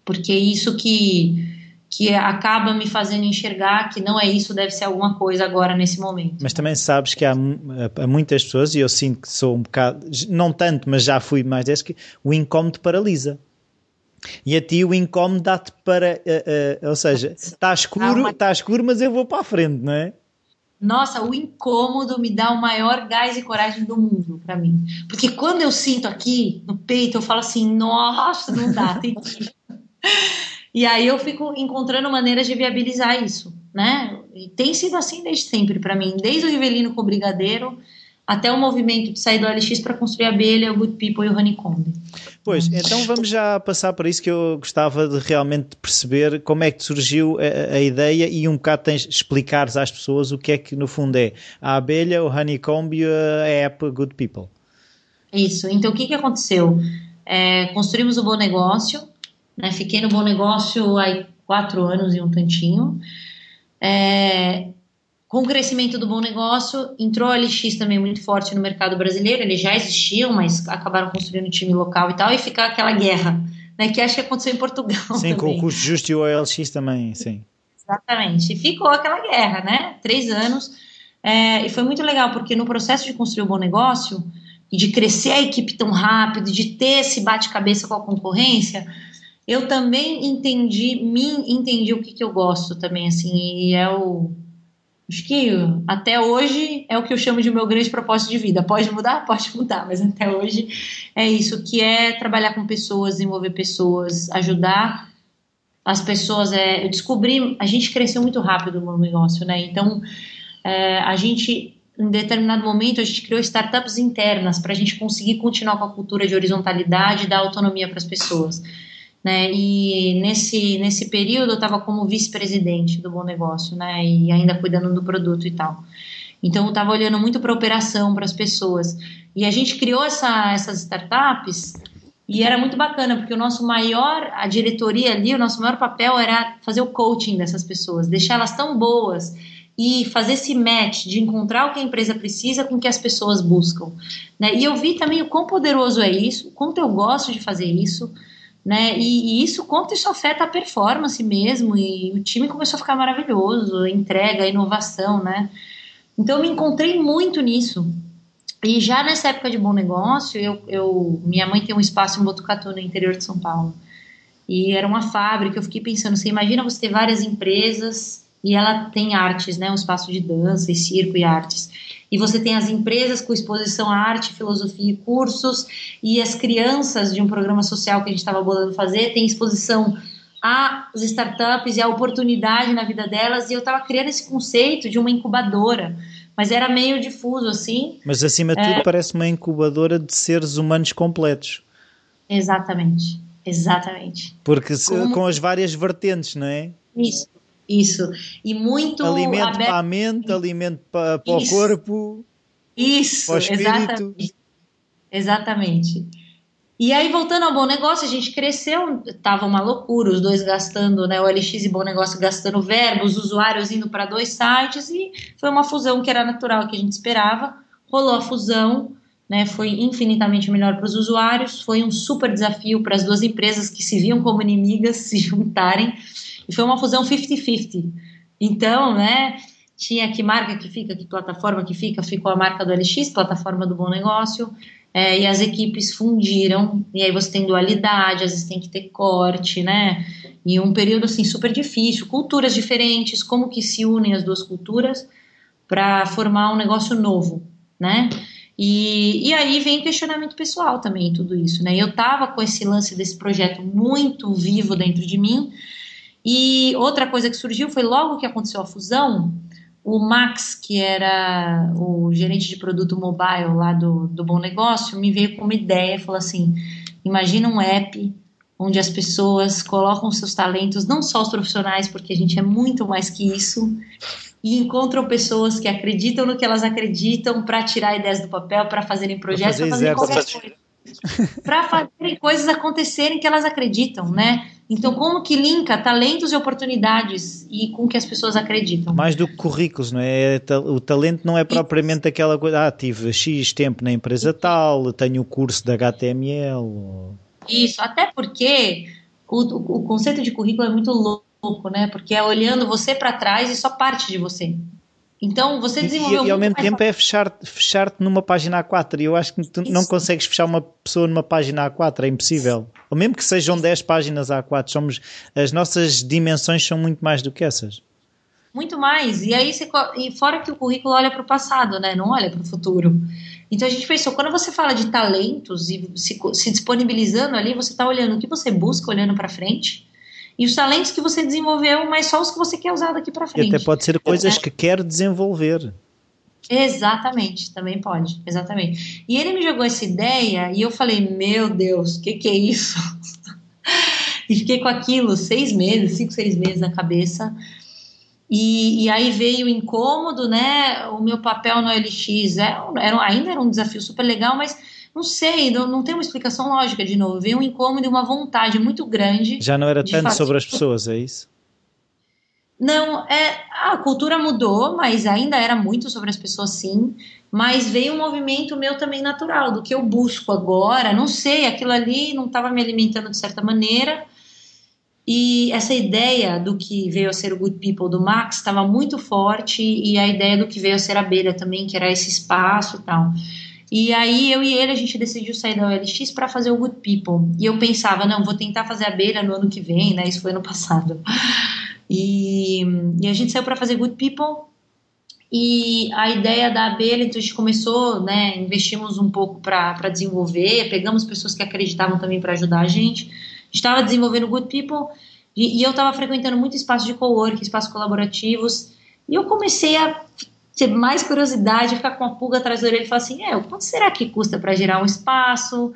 [SPEAKER 3] porque isso que que acaba me fazendo enxergar que não é isso, deve ser alguma coisa agora nesse momento.
[SPEAKER 2] Mas também sabes que há, há muitas pessoas, e eu sinto que sou um bocado, não tanto, mas já fui mais desse, que o incómodo paralisa. E a ti o incómodo dá-te para. Uh, uh, ou seja, está escuro, uma... está escuro, mas eu vou para a frente, não é?
[SPEAKER 3] Nossa, o incômodo me dá o maior gás e coragem do mundo para mim. Porque quando eu sinto aqui no peito, eu falo assim: nossa, não dá, tem que. e aí eu fico encontrando maneiras de viabilizar isso, né? E tem sido assim desde sempre para mim, desde o Rivelino com o Brigadeiro até o movimento de sair do LX para construir a abelha, o Good People e o Honeycomb.
[SPEAKER 2] Pois, então vamos já passar para isso que eu gostava de realmente perceber como é que surgiu a, a ideia e um bocado tens explicares às pessoas o que é que no fundo é a abelha, o Honeycomb e a app Good People.
[SPEAKER 3] Isso, então o que, que aconteceu? É, construímos o Bom Negócio, né, fiquei no Bom Negócio há quatro anos e um tantinho, é, com o crescimento do bom negócio, entrou a LX também muito forte no mercado brasileiro. Eles já existiam, mas acabaram construindo um time local e tal, e fica aquela guerra, né? Que acho que aconteceu em Portugal.
[SPEAKER 2] Sim, também. com o custo justo e o OLX também, sim.
[SPEAKER 3] Exatamente. E ficou aquela guerra, né? Três anos. É, e foi muito legal, porque no processo de construir o um bom negócio e de crescer a equipe tão rápido, de ter esse bate-cabeça com a concorrência, eu também entendi, me entendi o que, que eu gosto também, assim, e é o Acho que até hoje é o que eu chamo de meu grande propósito de vida. Pode mudar? Pode mudar, mas até hoje é isso, que é trabalhar com pessoas, desenvolver pessoas, ajudar as pessoas. É, eu descobri, a gente cresceu muito rápido no negócio, né? Então, é, a gente, em determinado momento, a gente criou startups internas para a gente conseguir continuar com a cultura de horizontalidade e dar autonomia para as pessoas né? E nesse, nesse período eu estava como vice-presidente do Bom Negócio, né? E ainda cuidando do produto e tal. Então eu estava olhando muito para a operação, para as pessoas. E a gente criou essa, essas startups e era muito bacana, porque o nosso maior, a diretoria ali, o nosso maior papel era fazer o coaching dessas pessoas, deixar elas tão boas e fazer esse match de encontrar o que a empresa precisa com o que as pessoas buscam. Né? E eu vi também o quão poderoso é isso, o quanto eu gosto de fazer isso né? E, e, isso quanto isso afeta a performance mesmo, e o time começou a ficar maravilhoso, entrega, inovação, né? Então eu me encontrei muito nisso. E já nessa época de bom negócio, eu, eu minha mãe tem um espaço em Botucatu, no interior de São Paulo. E era uma fábrica, eu fiquei pensando, você imagina você ter várias empresas e ela tem artes, né, um espaço de dança e circo e artes. E você tem as empresas com exposição à arte, filosofia e cursos, e as crianças de um programa social que a gente estava bolando fazer tem exposição às startups e a oportunidade na vida delas, e eu estava criando esse conceito de uma incubadora, mas era meio difuso assim.
[SPEAKER 2] Mas acima de tudo é... parece uma incubadora de seres humanos completos.
[SPEAKER 3] Exatamente, exatamente.
[SPEAKER 2] Porque Como... com as várias vertentes, não é?
[SPEAKER 3] Isso, isso. E muito
[SPEAKER 2] alimento aberto... para a mente, alimento para, para o corpo.
[SPEAKER 3] Isso, para o espírito. exatamente. Exatamente. E aí, voltando ao bom negócio, a gente cresceu, tava uma loucura, os dois gastando, né? O LX e bom negócio gastando verbo, os usuários indo para dois sites, e foi uma fusão que era natural, que a gente esperava. Rolou a fusão, né? Foi infinitamente melhor para os usuários, foi um super desafio para as duas empresas que se viam como inimigas se juntarem, e foi uma fusão 50-50. Então, né? Tinha que marca que fica, que plataforma que fica, ficou a marca do LX, plataforma do bom negócio é, e as equipes fundiram, e aí você tem dualidade, às vezes tem que ter corte, né? E um período assim super difícil, culturas diferentes, como que se unem as duas culturas para formar um negócio novo, né? E, e aí vem questionamento pessoal também, tudo isso, né? Eu tava com esse lance desse projeto muito vivo dentro de mim, e outra coisa que surgiu foi logo que aconteceu a fusão, o Max, que era o gerente de produto mobile lá do, do Bom Negócio, me veio com uma ideia, falou assim, imagina um app onde as pessoas colocam seus talentos, não só os profissionais, porque a gente é muito mais que isso, e encontram pessoas que acreditam no que elas acreditam para tirar ideias do papel, para fazerem projetos, para fazer qualquer coisa. Para fazerem coisas acontecerem que elas acreditam, né? Então, como que linka talentos e oportunidades e com que as pessoas acreditam?
[SPEAKER 2] Mais do que currículos, não é? O talento não é propriamente aquela coisa, ah, tive X tempo na empresa tal, tenho o curso da HTML.
[SPEAKER 3] Isso, até porque o, o conceito de currículo é muito louco, né? Porque é olhando você para trás e só parte de você. Então você desenvolveu.
[SPEAKER 2] E, e ao mesmo tempo é fechar-te fechar numa página A4. E eu acho que tu Isso. não consegues fechar uma pessoa numa página A4, é impossível. Ou mesmo que sejam 10 páginas A4, somos, as nossas dimensões são muito mais do que essas.
[SPEAKER 3] Muito mais. E aí, você, e fora que o currículo olha para o passado, né? não olha para o futuro. Então a gente pensou, quando você fala de talentos e se, se disponibilizando ali, você está olhando o que você busca, olhando para frente e os talentos que você desenvolveu, mas só os que você quer usar daqui para frente.
[SPEAKER 2] E até pode ser coisas é. que quer desenvolver.
[SPEAKER 3] Exatamente, também pode, exatamente. E ele me jogou essa ideia e eu falei, meu Deus, o que, que é isso? e fiquei com aquilo seis meses, cinco, seis meses na cabeça. E, e, aí veio o incômodo, né? O meu papel no LX é, era, ainda era um desafio super legal, mas não sei, não, não tem uma explicação lógica de novo. Veio um incômodo e uma vontade muito grande.
[SPEAKER 2] Já não era tanto fazer... sobre as pessoas, é isso?
[SPEAKER 3] Não, é, a cultura mudou, mas ainda era muito sobre as pessoas, sim. Mas veio um movimento meu também natural, do que eu busco agora. Não sei, aquilo ali não estava me alimentando de certa maneira. E essa ideia do que veio a ser o Good People do Max estava muito forte, e a ideia do que veio a ser a abelha também, que era esse espaço e tal. E aí eu e ele a gente decidiu sair da OLX para fazer o Good People. E eu pensava, não, vou tentar fazer a abelha no ano que vem, né? Isso foi ano passado. E, e a gente saiu para fazer Good People. E a ideia da abelha, então a gente começou, né? Investimos um pouco para desenvolver, pegamos pessoas que acreditavam também para ajudar a gente. Estava desenvolvendo Good People e, e eu estava frequentando muito espaço de co-work, espaços colaborativos. E eu comecei a ter mais curiosidade, ficar com a pulga atrás da orelha e falar assim: é, quanto será que custa para gerar um espaço?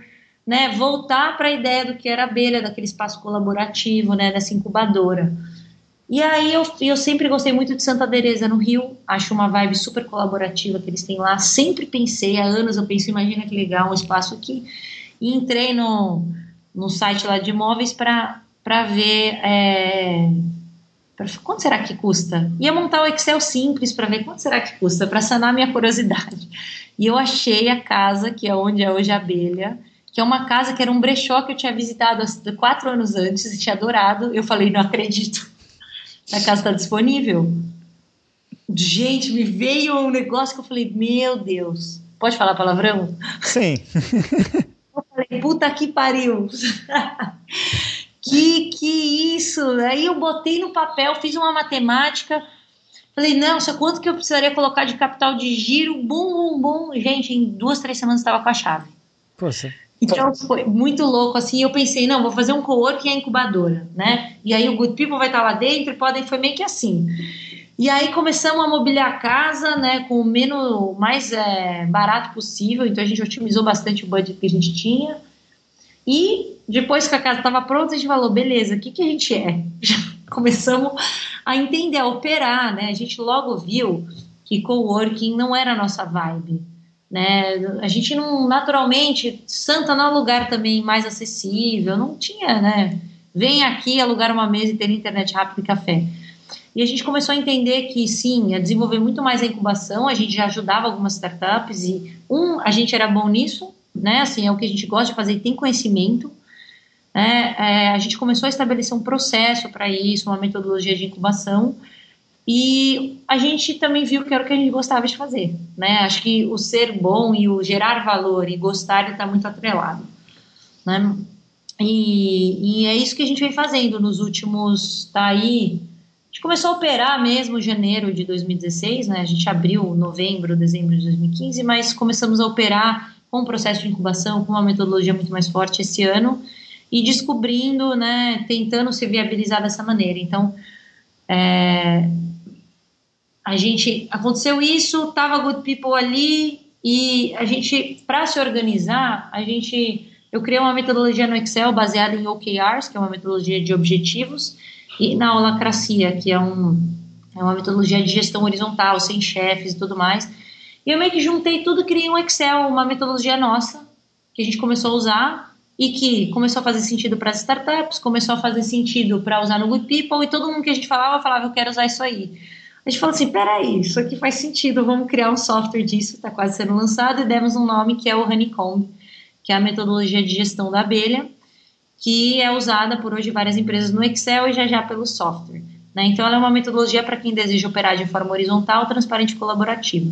[SPEAKER 3] Né, voltar para a ideia do que era a abelha, daquele espaço colaborativo, né, dessa incubadora. E aí eu, eu sempre gostei muito de Santa Teresa no Rio, acho uma vibe super colaborativa que eles têm lá. Sempre pensei, há anos eu penso, imagina que legal um espaço aqui. E entrei no, no site lá de imóveis para ver é, Quanto será que custa? Ia montar o Excel simples para ver quanto será que custa, para sanar minha curiosidade. E eu achei a casa, que é onde é hoje a abelha, que é uma casa que era um brechó que eu tinha visitado quatro anos antes e tinha adorado. Eu falei, não acredito. A casa está disponível. gente, me veio um negócio que eu falei, meu Deus. Pode falar palavrão?
[SPEAKER 2] Sim.
[SPEAKER 3] eu falei, puta que pariu. que que isso? Aí eu botei no papel, fiz uma matemática. Falei, não, só quanto que eu precisaria colocar de capital de giro? Bum, bum, bum. Gente, em duas, três semanas estava com a chave.
[SPEAKER 2] Poxa.
[SPEAKER 3] Então foi muito louco assim. Eu pensei, não, vou fazer um co-work e a incubadora, né? E aí o Good People vai estar lá dentro podem. Foi meio que assim. E aí começamos a mobiliar a casa, né, com o menos, mais é, barato possível. Então a gente otimizou bastante o budget que a gente tinha. E depois que a casa estava pronta, a gente falou, beleza, o que, que a gente é? Já começamos a entender, a operar, né? A gente logo viu que coworking não era a nossa vibe né? A gente não, naturalmente, Santa não é lugar também mais acessível, não tinha, né? Vem aqui alugar uma mesa e ter internet rápido e café. E a gente começou a entender que sim, a desenvolver muito mais a incubação, a gente já ajudava algumas startups e um, a gente era bom nisso, né? Assim, é o que a gente gosta de fazer e tem conhecimento. Né? É, a gente começou a estabelecer um processo para isso, uma metodologia de incubação e a gente também viu que era o que a gente gostava de fazer, né? Acho que o ser bom e o gerar valor e gostar está muito atrelado, né? E, e, é isso que a gente vem fazendo nos últimos, tá aí, a gente começou a operar mesmo em janeiro de 2016, né? A gente abriu novembro, dezembro de 2015, mas começamos a operar com um processo de incubação, com uma metodologia muito mais forte esse ano e descobrindo, né, tentando se viabilizar dessa maneira. Então, é, a gente aconteceu isso, tava Good People ali e a gente para se organizar, a gente eu criei uma metodologia no Excel baseada em OKRs, que é uma metodologia de objetivos, e na holacracia, que é, um, é uma metodologia de gestão horizontal, sem chefes e tudo mais. E eu meio que juntei tudo, criei um Excel, uma metodologia nossa, que a gente começou a usar e que começou a fazer sentido para as startups, começou a fazer sentido para usar no Good People, e todo mundo que a gente falava, falava, eu quero usar isso aí. A gente falou assim: peraí, isso aqui faz sentido, vamos criar um software disso, está quase sendo lançado, e demos um nome que é o Honeycomb, que é a metodologia de gestão da abelha, que é usada por hoje várias empresas no Excel e já já pelo software. Né? Então, ela é uma metodologia para quem deseja operar de forma horizontal, transparente e colaborativa.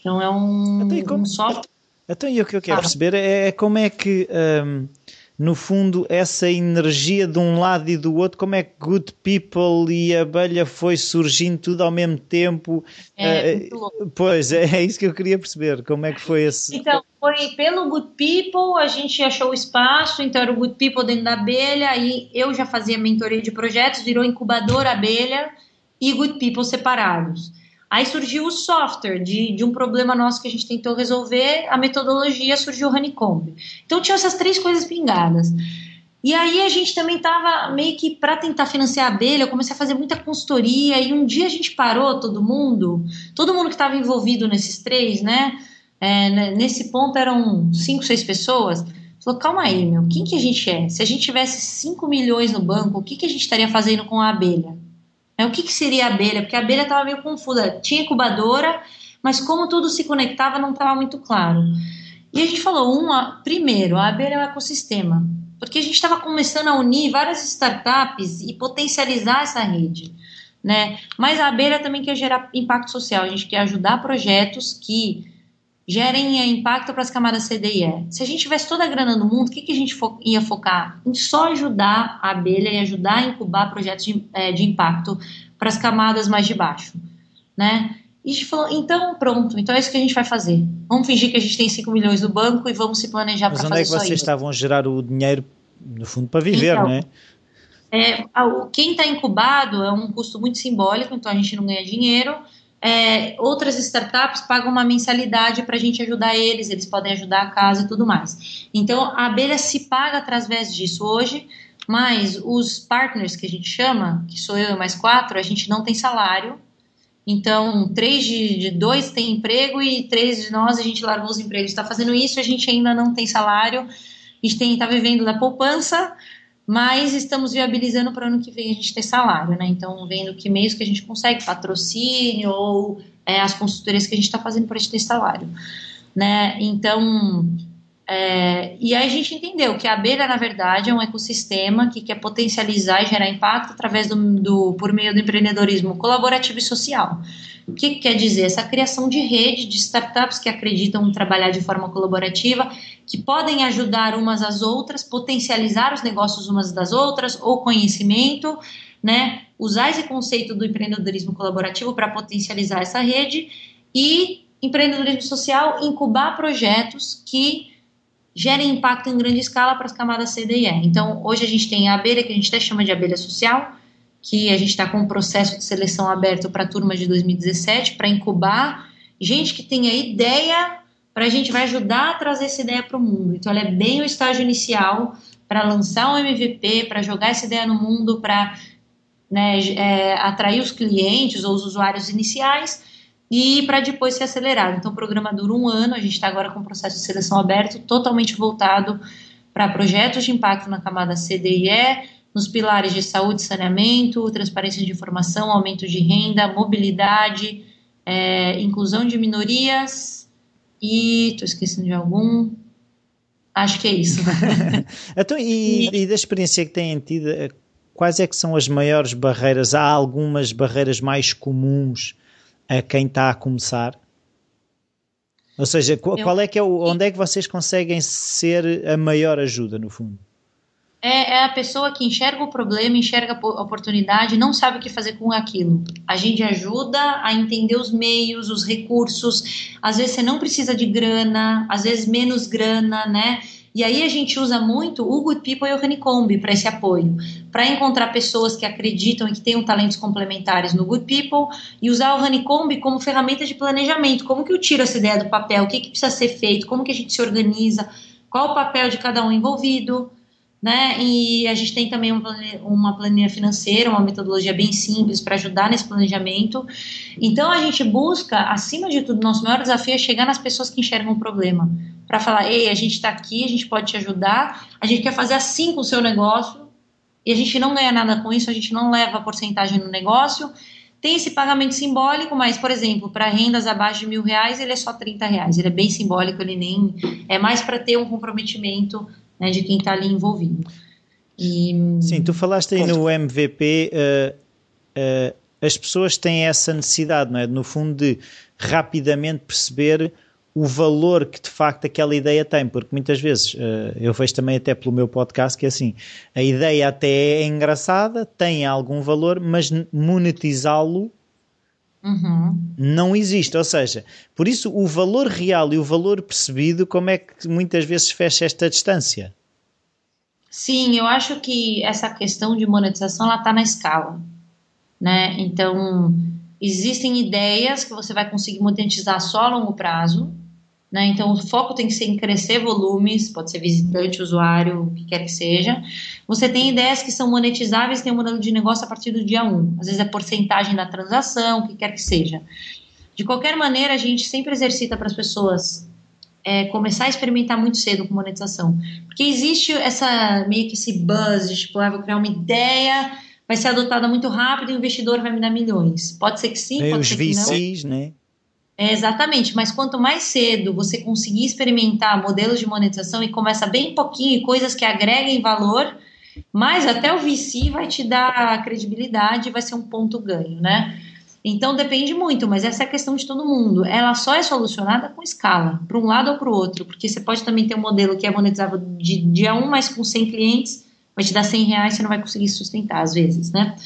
[SPEAKER 3] Então, é um, então, como, um software.
[SPEAKER 2] Então, e o que eu quero ah. perceber é como é que. Um no fundo, essa energia de um lado e do outro, como é que Good People e a abelha foi surgindo tudo ao mesmo tempo?
[SPEAKER 3] É,
[SPEAKER 2] uh, pois, é, é, isso que eu queria perceber, como é que foi esse...
[SPEAKER 3] Então, foi pelo Good People, a gente achou o espaço, então era o Good People dentro da abelha, aí eu já fazia mentoria de projetos, virou incubadora abelha e Good People separados. Aí surgiu o software de, de um problema nosso que a gente tentou resolver, a metodologia surgiu o Honeycomb. Então tinha essas três coisas pingadas. E aí a gente também estava meio que para tentar financiar a abelha, eu comecei a fazer muita consultoria e um dia a gente parou todo mundo, todo mundo que estava envolvido nesses três, né? É, nesse ponto eram cinco, seis pessoas. Falou, calma aí, meu, quem que a gente é? Se a gente tivesse 5 milhões no banco, o que, que a gente estaria fazendo com a abelha? É, o que, que seria a abelha? Porque a abelha estava meio confusa. Tinha incubadora, mas como tudo se conectava não estava muito claro. E a gente falou, uma, primeiro, a abelha é um ecossistema, porque a gente estava começando a unir várias startups e potencializar essa rede. Né? Mas a abelha também quer gerar impacto social, a gente quer ajudar projetos que gerem é, impacto para as camadas C, D e E. Se a gente tivesse toda a grana do mundo, o que, que a gente fo ia focar? Em só ajudar a abelha e ajudar a incubar projetos de, é, de impacto para as camadas mais de baixo, né? E a gente falou, então pronto, então é isso que a gente vai fazer. Vamos fingir que a gente tem 5 milhões no banco e vamos se planejar para fazer isso.
[SPEAKER 2] Mas onde é que vocês estavam a gerar o dinheiro, no fundo, para viver, então, não é?
[SPEAKER 3] é quem está incubado é um custo muito simbólico, então a gente não ganha dinheiro, é, outras startups pagam uma mensalidade para a gente ajudar eles, eles podem ajudar a casa e tudo mais. Então, a abelha se paga através disso hoje, mas os partners que a gente chama, que sou eu e mais quatro, a gente não tem salário. Então, três de, de dois tem emprego e três de nós a gente largou os empregos. Está fazendo isso, a gente ainda não tem salário. A gente está vivendo da poupança, mas estamos viabilizando para o ano que vem a gente ter salário, né? Então, vendo que meios que a gente consegue, patrocínio ou é, as consultorias que a gente está fazendo para a gente ter salário, né? Então, É, e aí a gente entendeu que a abelha, na verdade, é um ecossistema que quer potencializar e gerar impacto através do, do por meio do empreendedorismo colaborativo e social. O que, que quer dizer? Essa criação de rede de startups que acreditam trabalhar de forma colaborativa, que podem ajudar umas às outras, potencializar os negócios umas das outras, ou conhecimento, né? Usar esse conceito do empreendedorismo colaborativo para potencializar essa rede e empreendedorismo social, incubar projetos que gerem impacto em grande escala para as camadas C, D e E. Então, hoje a gente tem a abelha, que a gente até chama de abelha social, que a gente está com um processo de seleção aberto para a turma de 2017, para incubar gente que tenha ideia, para a gente vai ajudar a trazer essa ideia para o mundo. Então, ela é bem o estágio inicial para lançar um MVP, para jogar essa ideia no mundo, para né, é, atrair os clientes ou os usuários iniciais e para depois ser acelerado. Então, o programa dura um ano, a gente está agora com o processo de seleção aberto, totalmente voltado para projetos de impacto na camada C, D e E, nos pilares de saúde e saneamento, transparência de informação, aumento de renda, mobilidade, é, inclusão de minorias e estou esquecendo de algum. Acho que é isso.
[SPEAKER 2] então, e, e, da experiência que têm tido, quais é que são as maiores barreiras? Há algumas barreiras mais comuns a quem está a começar? Ou seja, qual, qual é que é o, onde é que vocês conseguem ser a maior ajuda, no fundo?
[SPEAKER 3] É, é, a pessoa que enxerga o problema, enxerga a oportunidade, não sabe o que fazer com aquilo. A gente ajuda a entender os meios, os recursos. Às vezes você não precisa de grana, às vezes menos grana, né? E aí a gente usa muito o Good People e o Honeycomb para esse apoio, para encontrar pessoas que acreditam e que tenham talentos complementares no Good People e usar o Honeycomb como ferramenta de planejamento. Como que eu tiro essa ideia do papel? O que, que precisa ser feito? Como que a gente se organiza? Qual o papel de cada um envolvido? Né? E a gente tem também uma planilha financeira, uma metodologia bem simples para ajudar nesse planejamento. Então a gente busca, acima de tudo, nosso maior desafio é chegar nas pessoas que enxergam o problema para falar: ei, a gente está aqui, a gente pode te ajudar, a gente quer fazer assim com o seu negócio e a gente não ganha nada com isso, a gente não leva porcentagem no negócio. Tem esse pagamento simbólico, mas, por exemplo, para rendas abaixo de mil reais, ele é só 30 reais. Ele é bem simbólico, ele nem. É mais para ter um comprometimento né, de quem está ali envolvido.
[SPEAKER 2] E, Sim, tu falaste aí no MVP, uh, uh, as pessoas têm essa necessidade, não é? No fundo, de rapidamente perceber o valor que de facto aquela ideia tem, porque muitas vezes uh, eu vejo também até pelo meu podcast que é assim, a ideia até é engraçada, tem algum valor, mas monetizá-lo uhum. não existe. Ou seja, por isso o valor real e o valor percebido, como é que muitas vezes fecha esta distância?
[SPEAKER 3] Sim, eu acho que essa questão de monetização ela está na escala, né? Então existem ideias que você vai conseguir monetizar só a longo prazo, né? Então, o foco tem que ser em crescer volumes, pode ser visitante, usuário, o que quer que seja. Você tem ideias que são monetizáveis, tem um modelo de negócio a partir do dia 1. Às vezes é porcentagem da transação, o que quer que seja. De qualquer maneira, a gente sempre exercita para as pessoas é, começar a experimentar muito cedo com monetização. Porque existe essa meio que esse buzz de tipo, ah, vou criar uma ideia, vai ser adotada muito rápido e o investidor vai me dar milhões. Pode ser que sim, pode ser que não.
[SPEAKER 2] VCs, né?
[SPEAKER 3] É, exatamente, mas quanto mais cedo você conseguir experimentar modelos de monetização e começa bem pouquinho, coisas que agreguem valor, mais até o VC vai te dar credibilidade vai ser um ponto ganho, né? Então depende muito, mas essa é a questão de todo mundo. Ela só é solucionada com escala, para um lado ou para o outro, porque você pode também ter um modelo que é monetizável de dia 1, mas com 100 clientes, vai te dar 100 reais, você não vai conseguir sustentar às vezes, né?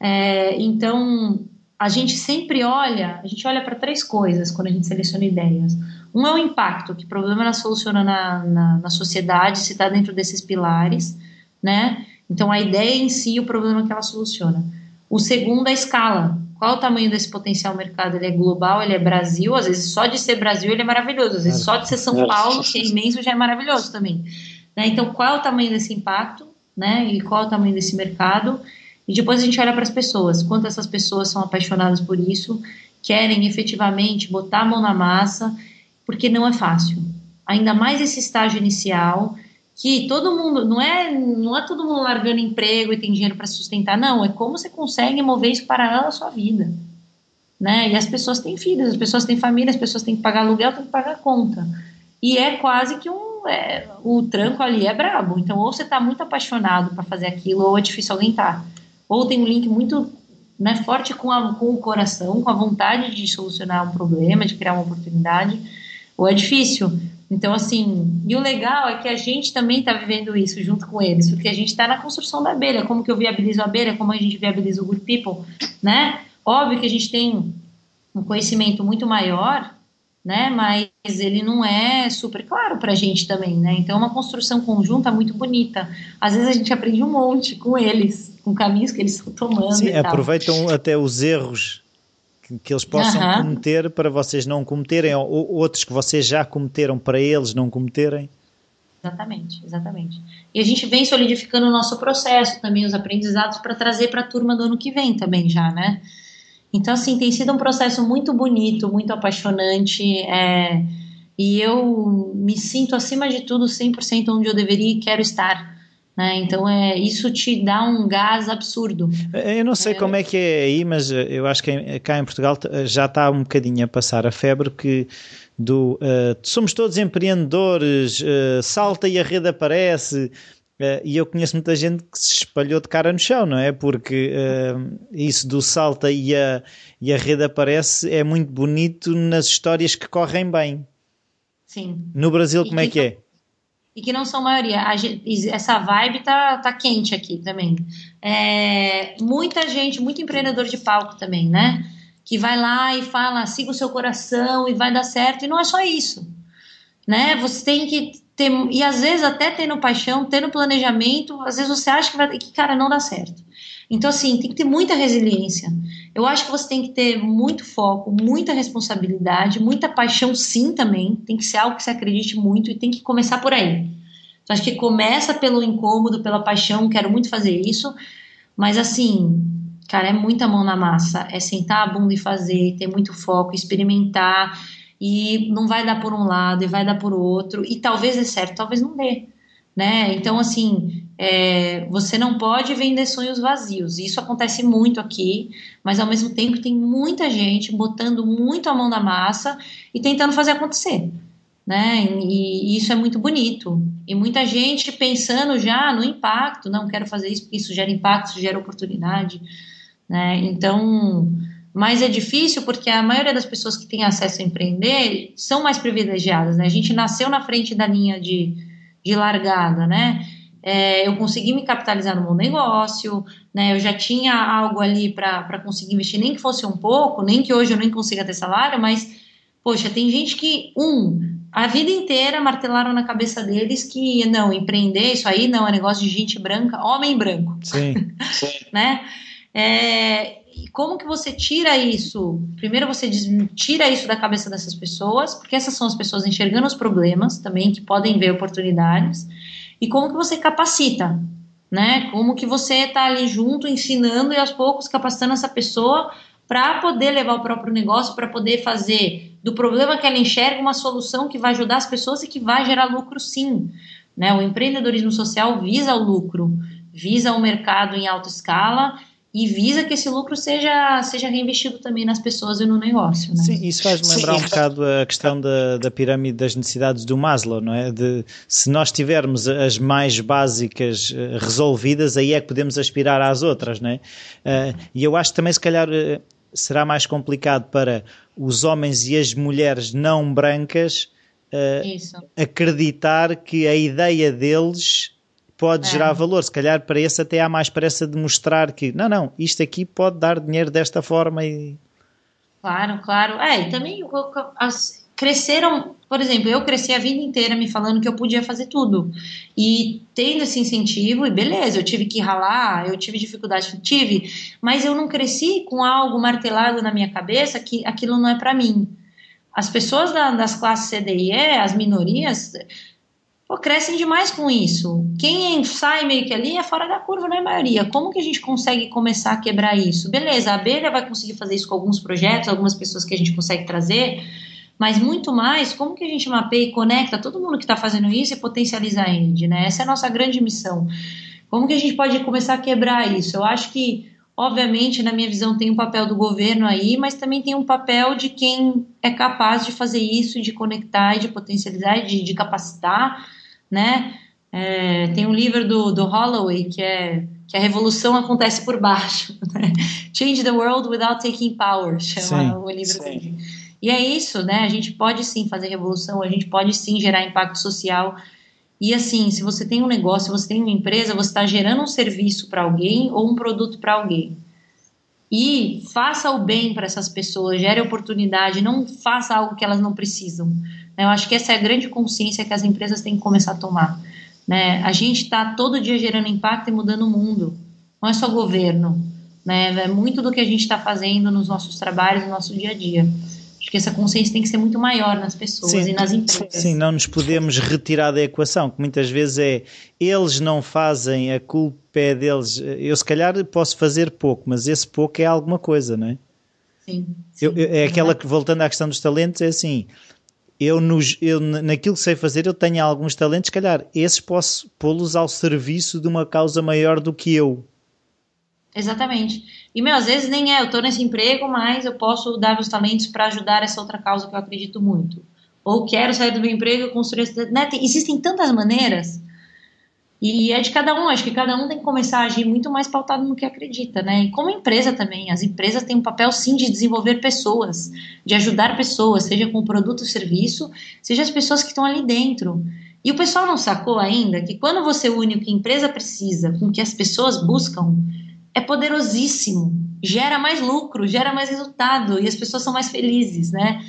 [SPEAKER 3] É, então, a gente sempre olha, a gente olha para três coisas quando a gente seleciona ideias. Um é o impacto, que problema ela soluciona na, na, na sociedade, se está dentro desses pilares, né? Então, a ideia em si, o problema que ela soluciona. O segundo é a escala. Qual o tamanho desse potencial mercado? Ele é global, ele é Brasil, às vezes só de ser Brasil ele é maravilhoso, às vezes só de ser São Paulo, que é imenso, já é maravilhoso também. Né? Então, qual é o tamanho desse impacto, né? E qual é o tamanho desse mercado? E depois a gente olha para as pessoas, quanto essas pessoas são apaixonadas por isso, querem efetivamente botar a mão na massa, porque não é fácil. Ainda mais esse estágio inicial, que todo mundo, não é, não é todo mundo largando emprego e tem dinheiro para sustentar, não, é como você consegue mover isso para a sua vida. Né? E as pessoas têm filhos, as pessoas têm família, as pessoas têm que pagar aluguel, têm que pagar conta. E é quase que um é, o tranco ali é brabo. Então, ou você está muito apaixonado para fazer aquilo, ou é difícil alguém tá. Ou tem um link muito né, forte com, a, com o coração, com a vontade de solucionar um problema, de criar uma oportunidade, ou é difícil. Então, assim, e o legal é que a gente também está vivendo isso junto com eles, porque a gente está na construção da abelha, como que eu viabilizo a abelha, como a gente viabiliza o Good People, né? Óbvio que a gente tem um conhecimento muito maior, né? Mas ele não é super claro para a gente também, né? Então, é uma construção conjunta muito bonita. Às vezes a gente aprende um monte com eles, com caminhos que eles estão tomando.
[SPEAKER 2] Sim, aproveitam até os erros que, que eles possam cometer para vocês não cometerem, ou outros que vocês já cometeram para eles não cometerem.
[SPEAKER 3] Exatamente, exatamente. E a gente vem solidificando o nosso processo também, os aprendizados, para trazer para a turma do ano que vem também já, né? Então, assim, tem sido um processo muito bonito, muito apaixonante, é, e eu me sinto, acima de tudo, 100% onde eu deveria e quero estar. Né? Então, é, isso te dá um gás absurdo.
[SPEAKER 2] Eu não sei é, como é que é aí, mas eu acho que cá em Portugal já está um bocadinho a passar a febre que do uh, somos todos empreendedores, uh, salta e a rede aparece, Uh, e eu conheço muita gente que se espalhou de cara no chão, não é? Porque uh, isso do salta e a, e a rede aparece é muito bonito nas histórias que correm bem.
[SPEAKER 3] Sim.
[SPEAKER 2] No Brasil, e como é que, que é?
[SPEAKER 3] E que não são maioria. essa vibe tá, tá quente aqui também. É, muita gente, muito empreendedor de palco também, né? Que vai lá e fala, siga o seu coração e vai dar certo. E não é só isso. Né? Você tem que ter, e às vezes até tendo paixão, tendo planejamento, às vezes você acha que, vai, que cara, não dá certo. Então, assim, tem que ter muita resiliência. Eu acho que você tem que ter muito foco, muita responsabilidade, muita paixão, sim, também. Tem que ser algo que você acredite muito e tem que começar por aí. Então, acho que começa pelo incômodo, pela paixão, quero muito fazer isso, mas assim, cara, é muita mão na massa. É sentar a bunda e fazer, ter muito foco, experimentar e não vai dar por um lado e vai dar por outro, e talvez dê certo, talvez não dê. Né? Então, assim, é, você não pode vender sonhos vazios. Isso acontece muito aqui, mas ao mesmo tempo tem muita gente botando muito a mão na massa e tentando fazer acontecer. Né? E, e isso é muito bonito. E muita gente pensando já no impacto, não quero fazer isso porque isso gera impacto, isso gera oportunidade. Né? Então, mas é difícil porque a maioria das pessoas que têm acesso a empreender são mais privilegiadas, né? A gente nasceu na frente da linha de, de largada, né? É, eu consegui me capitalizar no meu negócio, né? Eu já tinha algo ali para conseguir investir, nem que fosse um pouco, nem que hoje eu nem consiga ter salário, mas, poxa, tem gente que, um, a vida inteira martelaram na cabeça deles que, não, empreender, isso aí não, é negócio de gente branca, homem branco.
[SPEAKER 2] Sim, sim.
[SPEAKER 3] né? É, e como que você tira isso? Primeiro você tira isso da cabeça dessas pessoas, porque essas são as pessoas enxergando os problemas também, que podem ver oportunidades. E como que você capacita, né? Como que você está ali junto, ensinando e aos poucos capacitando essa pessoa para poder levar o próprio negócio, para poder fazer do problema que ela enxerga uma solução que vai ajudar as pessoas e que vai gerar lucro sim. Né? O empreendedorismo social visa o lucro, visa o mercado em alta escala e visa que esse lucro seja, seja reinvestido também nas pessoas e no negócio. Né?
[SPEAKER 2] Sim, isso faz-me lembrar Sim. um bocado a questão da, da pirâmide das necessidades do Maslow, não é? De, se nós tivermos as mais básicas eh, resolvidas, aí é que podemos aspirar às outras, não é? Uh, e eu acho que também, se calhar, uh, será mais complicado para os homens e as mulheres não brancas uh, acreditar que a ideia deles pode é. gerar valor. Se calhar para esse até há mais pressa de mostrar que não, não, isto aqui pode dar dinheiro desta forma e.
[SPEAKER 3] Claro, claro. É, e também as, cresceram, por exemplo, eu cresci a vida inteira me falando que eu podia fazer tudo. E tendo esse incentivo, e beleza, eu tive que ralar, eu tive dificuldade, tive, mas eu não cresci com algo martelado na minha cabeça que aquilo não é para mim. As pessoas da, das classes C, D e E, as minorias, pô, crescem demais com isso. Quem sai meio que ali é fora da curva, na maioria. Como que a gente consegue começar a quebrar isso? Beleza, a abelha vai conseguir fazer isso com alguns projetos, algumas pessoas que a gente consegue trazer, mas muito mais, como que a gente mapeia e conecta todo mundo que está fazendo isso e potencializa a End, né? Essa é a nossa grande missão. Como que a gente pode começar a quebrar isso? Eu acho que, Obviamente, na minha visão, tem um papel do governo aí, mas também tem um papel de quem é capaz de fazer isso, de conectar, de potencializar, de, de capacitar, né? É, tem um livro do, do Holloway que é que a revolução acontece por baixo. Né? Change the world without taking power, chama sim, o livro dele. E é isso, né? A gente pode sim fazer revolução, a gente pode sim gerar impacto social. E assim, se você tem um negócio, se você tem uma empresa, você está gerando um serviço para alguém ou um produto para alguém. E faça o bem para essas pessoas, gere oportunidade, não faça algo que elas não precisam. Né? Eu acho que essa é a grande consciência que as empresas têm que começar a tomar. Né? A gente está todo dia gerando impacto e mudando o mundo. Não é só governo. Né? É muito do que a gente está fazendo nos nossos trabalhos, no nosso dia a dia. Acho que essa consciência tem que ser muito maior nas pessoas sim, e nas empresas.
[SPEAKER 2] Sim, não nos podemos retirar da equação, que muitas vezes é eles não fazem, a culpa é deles. Eu se calhar posso fazer pouco, mas esse pouco é alguma coisa, não é?
[SPEAKER 3] Sim. sim eu,
[SPEAKER 2] é aquela que, voltando à questão dos talentos, é assim: eu, eu naquilo que sei fazer, eu tenho alguns talentos, se calhar esses posso pô-los ao serviço de uma causa maior do que eu.
[SPEAKER 3] Exatamente. E, meu, às vezes nem é, eu estou nesse emprego, mas eu posso dar meus talentos para ajudar essa outra causa que eu acredito muito. Ou quero sair do meu emprego e construir... Né? Tem, existem tantas maneiras e é de cada um, acho que cada um tem que começar a agir muito mais pautado no que acredita, né? E como empresa também, as empresas têm um papel sim de desenvolver pessoas, de ajudar pessoas, seja com produto ou serviço, seja as pessoas que estão ali dentro. E o pessoal não sacou ainda que quando você une o que a empresa precisa com o que as pessoas buscam, é poderosíssimo, gera mais lucro, gera mais resultado e as pessoas são mais felizes, né?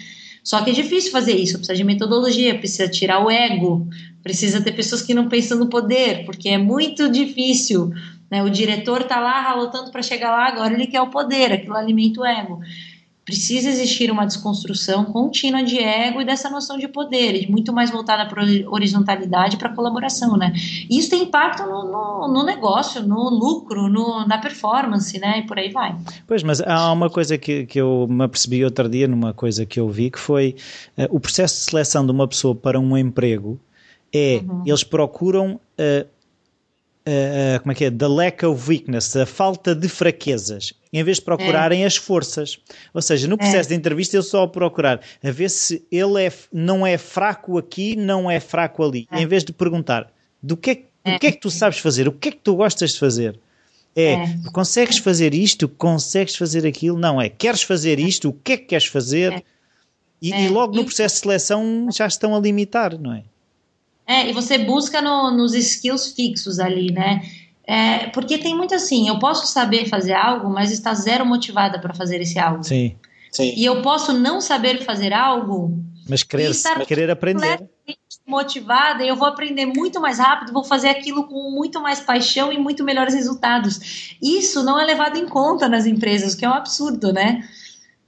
[SPEAKER 3] Só que é difícil fazer isso, precisa de metodologia, precisa tirar o ego, precisa ter pessoas que não pensam no poder, porque é muito difícil. Né? O diretor está lá ralotando para chegar lá, agora ele quer o poder, aquilo alimenta o ego precisa existir uma desconstrução contínua de ego e dessa noção de poder, muito mais voltada para horizontalidade para colaboração, né? E isso tem impacto no, no, no negócio, no lucro, no, na performance, né? E por aí vai.
[SPEAKER 2] Pois, mas há uma coisa que, que eu me apercebi outro dia, numa coisa que eu vi, que foi uh, o processo de seleção de uma pessoa para um emprego é, uhum. eles procuram... Uh, Uh, como é que é? The lack of weakness, a falta de fraquezas, em vez de procurarem é. as forças. Ou seja, no processo é. de entrevista, eu só procurar a ver se ele é, não é fraco aqui, não é fraco ali, é. em vez de perguntar do que, é, do que é que tu sabes fazer, o que é que tu gostas de fazer. É, é, consegues fazer isto, consegues fazer aquilo, não é, queres fazer isto, o que é que queres fazer? E, e logo no processo de seleção já estão a limitar, não é?
[SPEAKER 3] É, e você busca no, nos skills fixos ali, né? É, porque tem muito assim, eu posso saber fazer algo, mas estar zero motivada para fazer esse algo.
[SPEAKER 2] Sim, sim.
[SPEAKER 3] E eu posso não saber fazer algo,
[SPEAKER 2] mas querer, mas querer aprender.
[SPEAKER 3] Motivada, e eu vou aprender muito mais rápido, vou fazer aquilo com muito mais paixão e muito melhores resultados. Isso não é levado em conta nas empresas, o que é um absurdo, né?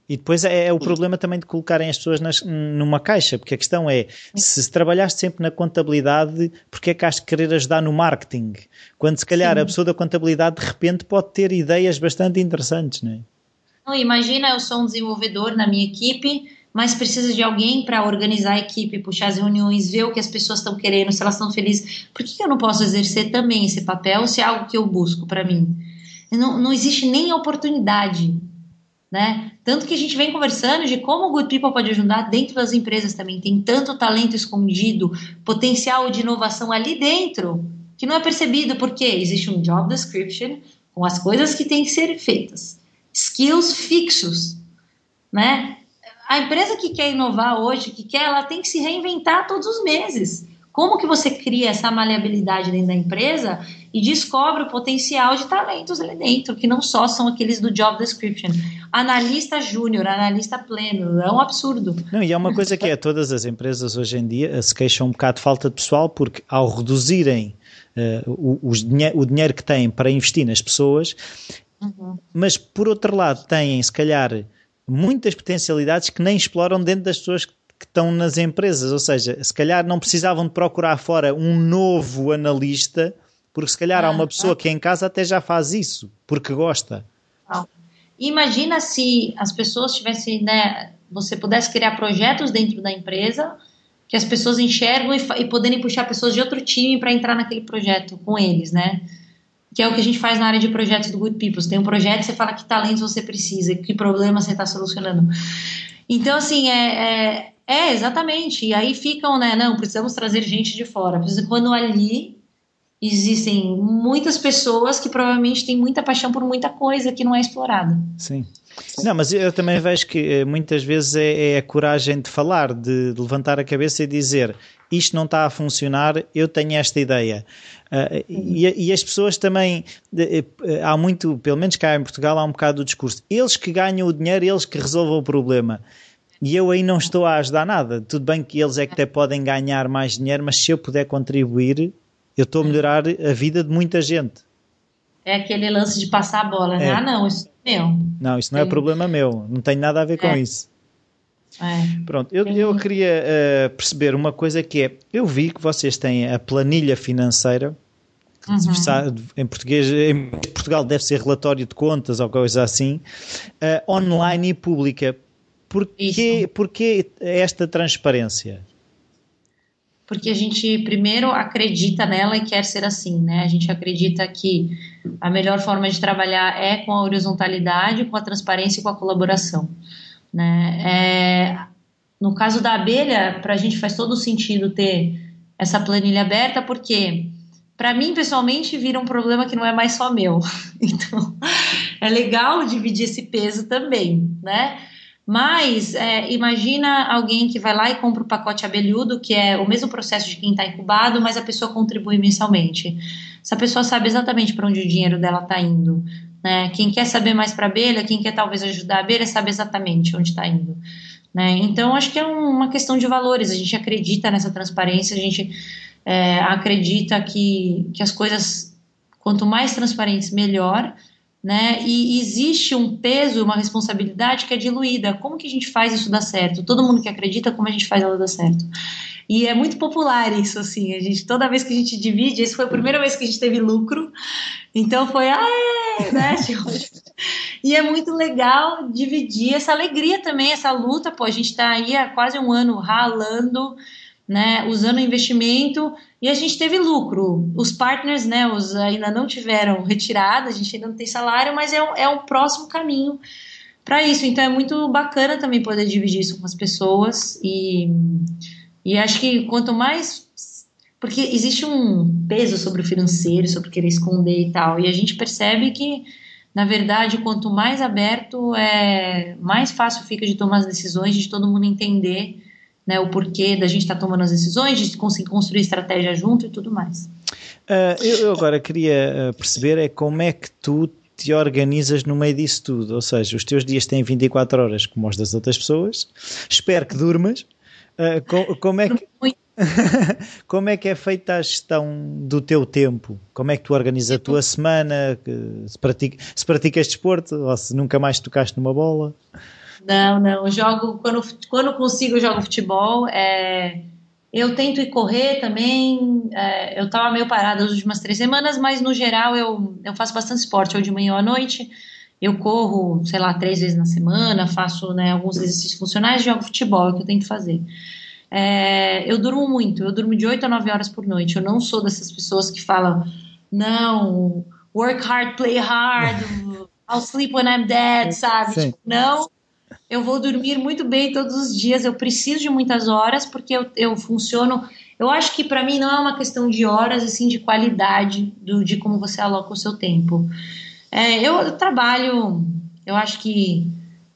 [SPEAKER 2] E depois é, é, o problema também de colocarem as pessoas nas, numa caixa, porque a questão é, se trabalhaste sempre na contabilidade, porque é que has de querer ajudar no marketing? Quando se calhar Sim. a pessoa da contabilidade de repente pode ter ideias bastante interessantes, não é?
[SPEAKER 3] Não, imagina, eu sou um desenvolvedor na minha equipe, mas precisa de alguém para organizar a equipe, puxar as reuniões, ver o que as pessoas estão querendo, se elas estão felizes. Por que eu não posso exercer também esse papel se é algo que eu busco para mim? Não, não existe nem oportunidade né? Tanto que a gente vem conversando de como o Good People pode ajudar dentro das empresas também. Tem tanto talento escondido, potencial de inovação ali dentro, que não é percebido porque existe um job description com as coisas que têm que ser feitas, skills fixos, né? A empresa que quer inovar hoje, que quer, ela tem que se reinventar todos os meses. Como que você cria essa maleabilidade dentro da empresa e descobre o potencial de talentos ali dentro, que não só são aqueles do job description. Analista júnior, analista pleno, é um absurdo.
[SPEAKER 2] Não, e é uma coisa que é, todas as empresas hoje em dia se queixam um bocado de falta de pessoal, porque ao reduzirem uh, o, o, dinheiro que têm para investir nas pessoas, uhum. mas por outro lado têm, se calhar, muitas potencialidades que nem exploram dentro das pessoas que que estão nas empresas, ou seja, se calhar não precisavam de procurar fora um novo analista, porque se calhar há uma pessoa que em casa até já faz isso, porque gosta.
[SPEAKER 3] Imagina se as pessoas tivessem, né, você pudesse criar projetos dentro da empresa que as pessoas enxergam e, e poderem puxar pessoas de outro time para entrar naquele projeto com eles, né? que é o que a gente faz na área de projetos do Good People. Você tem um projeto, você fala que talentos você precisa, que problema você está solucionando. Então, assim, é, é, é, exatamente. E aí ficam, né? Não, precisamos trazer gente de fora. Quando ali existem muitas pessoas que provavelmente têm muita paixão por muita coisa que não é explorada.
[SPEAKER 2] Sim. Não, mas eu também vejo que eh, muitas vezes é, é a coragem de falar, de, de, levantar a cabeça e dizer isto não está a funcionar, eu tenho esta ideia. Uh, e, e, as pessoas também, de, eh, há muito, pelo menos cá em Portugal, há um bocado do discurso. Eles que ganham o dinheiro, eles que resolvam o problema. E eu aí não estou a ajudar nada. Tudo bem que eles é que até podem ganhar mais dinheiro, mas se eu puder contribuir, eu estou a melhorar a vida de muita gente.
[SPEAKER 3] É aquele lance de passar a bola, né? É. Ah, não, isso é meu.
[SPEAKER 2] Não, isso não é problema meu. Não tem nada a ver com é. isso. É. Pronto, eu, eu queria uh, perceber uma coisa que é, eu vi que vocês têm a planilha financeira, uhum. em português, em Portugal deve ser relatório de contas ou coisa assim, uh, online e pública. Porquê, porquê esta transparência?
[SPEAKER 3] Porque a gente primeiro acredita nela e quer ser assim, né? A gente acredita que a melhor forma de trabalhar é com a horizontalidade, com a transparência e com a colaboração, né? É, no caso da abelha, para a gente faz todo sentido ter essa planilha aberta, porque para mim pessoalmente vira um problema que não é mais só meu. Então é legal dividir esse peso também, né? Mas é, imagina alguém que vai lá e compra o pacote abelhudo, que é o mesmo processo de quem está incubado, mas a pessoa contribui mensalmente. Essa pessoa sabe exatamente para onde o dinheiro dela está indo. Né? Quem quer saber mais para a abelha, quem quer talvez ajudar a abelha, sabe exatamente onde está indo. Né? Então, acho que é uma questão de valores. A gente acredita nessa transparência, a gente é, acredita que, que as coisas, quanto mais transparentes, melhor né? E existe um peso, uma responsabilidade que é diluída. Como que a gente faz isso dar certo? Todo mundo que acredita, como a gente faz ela dar certo? E é muito popular isso, assim. A gente, toda vez que a gente divide, essa foi a primeira vez que a gente teve lucro. Então foi, ah, é, né? e é muito legal dividir essa alegria também, essa luta. Pô, a gente está aí há quase um ano ralando né, usando investimento e a gente teve lucro. Os partners, né, os ainda não tiveram retirada, a gente ainda não tem salário, mas é um, é um próximo caminho para isso. Então é muito bacana também poder dividir isso com as pessoas e, e acho que quanto mais porque existe um peso sobre o financeiro, sobre querer esconder e tal, e a gente percebe que na verdade, quanto mais aberto, é mais fácil fica de tomar as decisões, de todo mundo entender né, o porquê da gente estar tá tomando as decisões, de conseguir construir estratégia junto e tudo mais.
[SPEAKER 2] Uh, eu agora queria ah, perceber é como é que tu te organizas no meio disso tudo, ou seja, os teus dias têm 24 horas como os das outras pessoas, espero que durmas, uh, com, como é que... como é que é feita a gestão do teu tempo? Como é que tu organizas a tua semana? Se, pratica, se praticas desporto ou se nunca mais tocaste numa bola?
[SPEAKER 3] Não, não. Eu jogo quando, quando consigo, eu jogo futebol. É, eu tento ir correr também. É, eu estava meio parada as últimas três semanas, mas no geral eu, eu faço bastante esporte, ou de manhã ou à noite. Eu corro, sei lá, três vezes na semana, faço né, alguns exercícios funcionais e jogo futebol, é o que eu tenho que fazer. É, eu durmo muito, eu durmo de 8 a 9 horas por noite. Eu não sou dessas pessoas que falam, não, work hard, play hard, I'll sleep when I'm dead, sabe? Tipo, não, eu vou dormir muito bem todos os dias, eu preciso de muitas horas porque eu, eu funciono. Eu acho que para mim não é uma questão de horas, assim, de qualidade do, de como você aloca o seu tempo. É, eu, eu, trabalho, eu acho que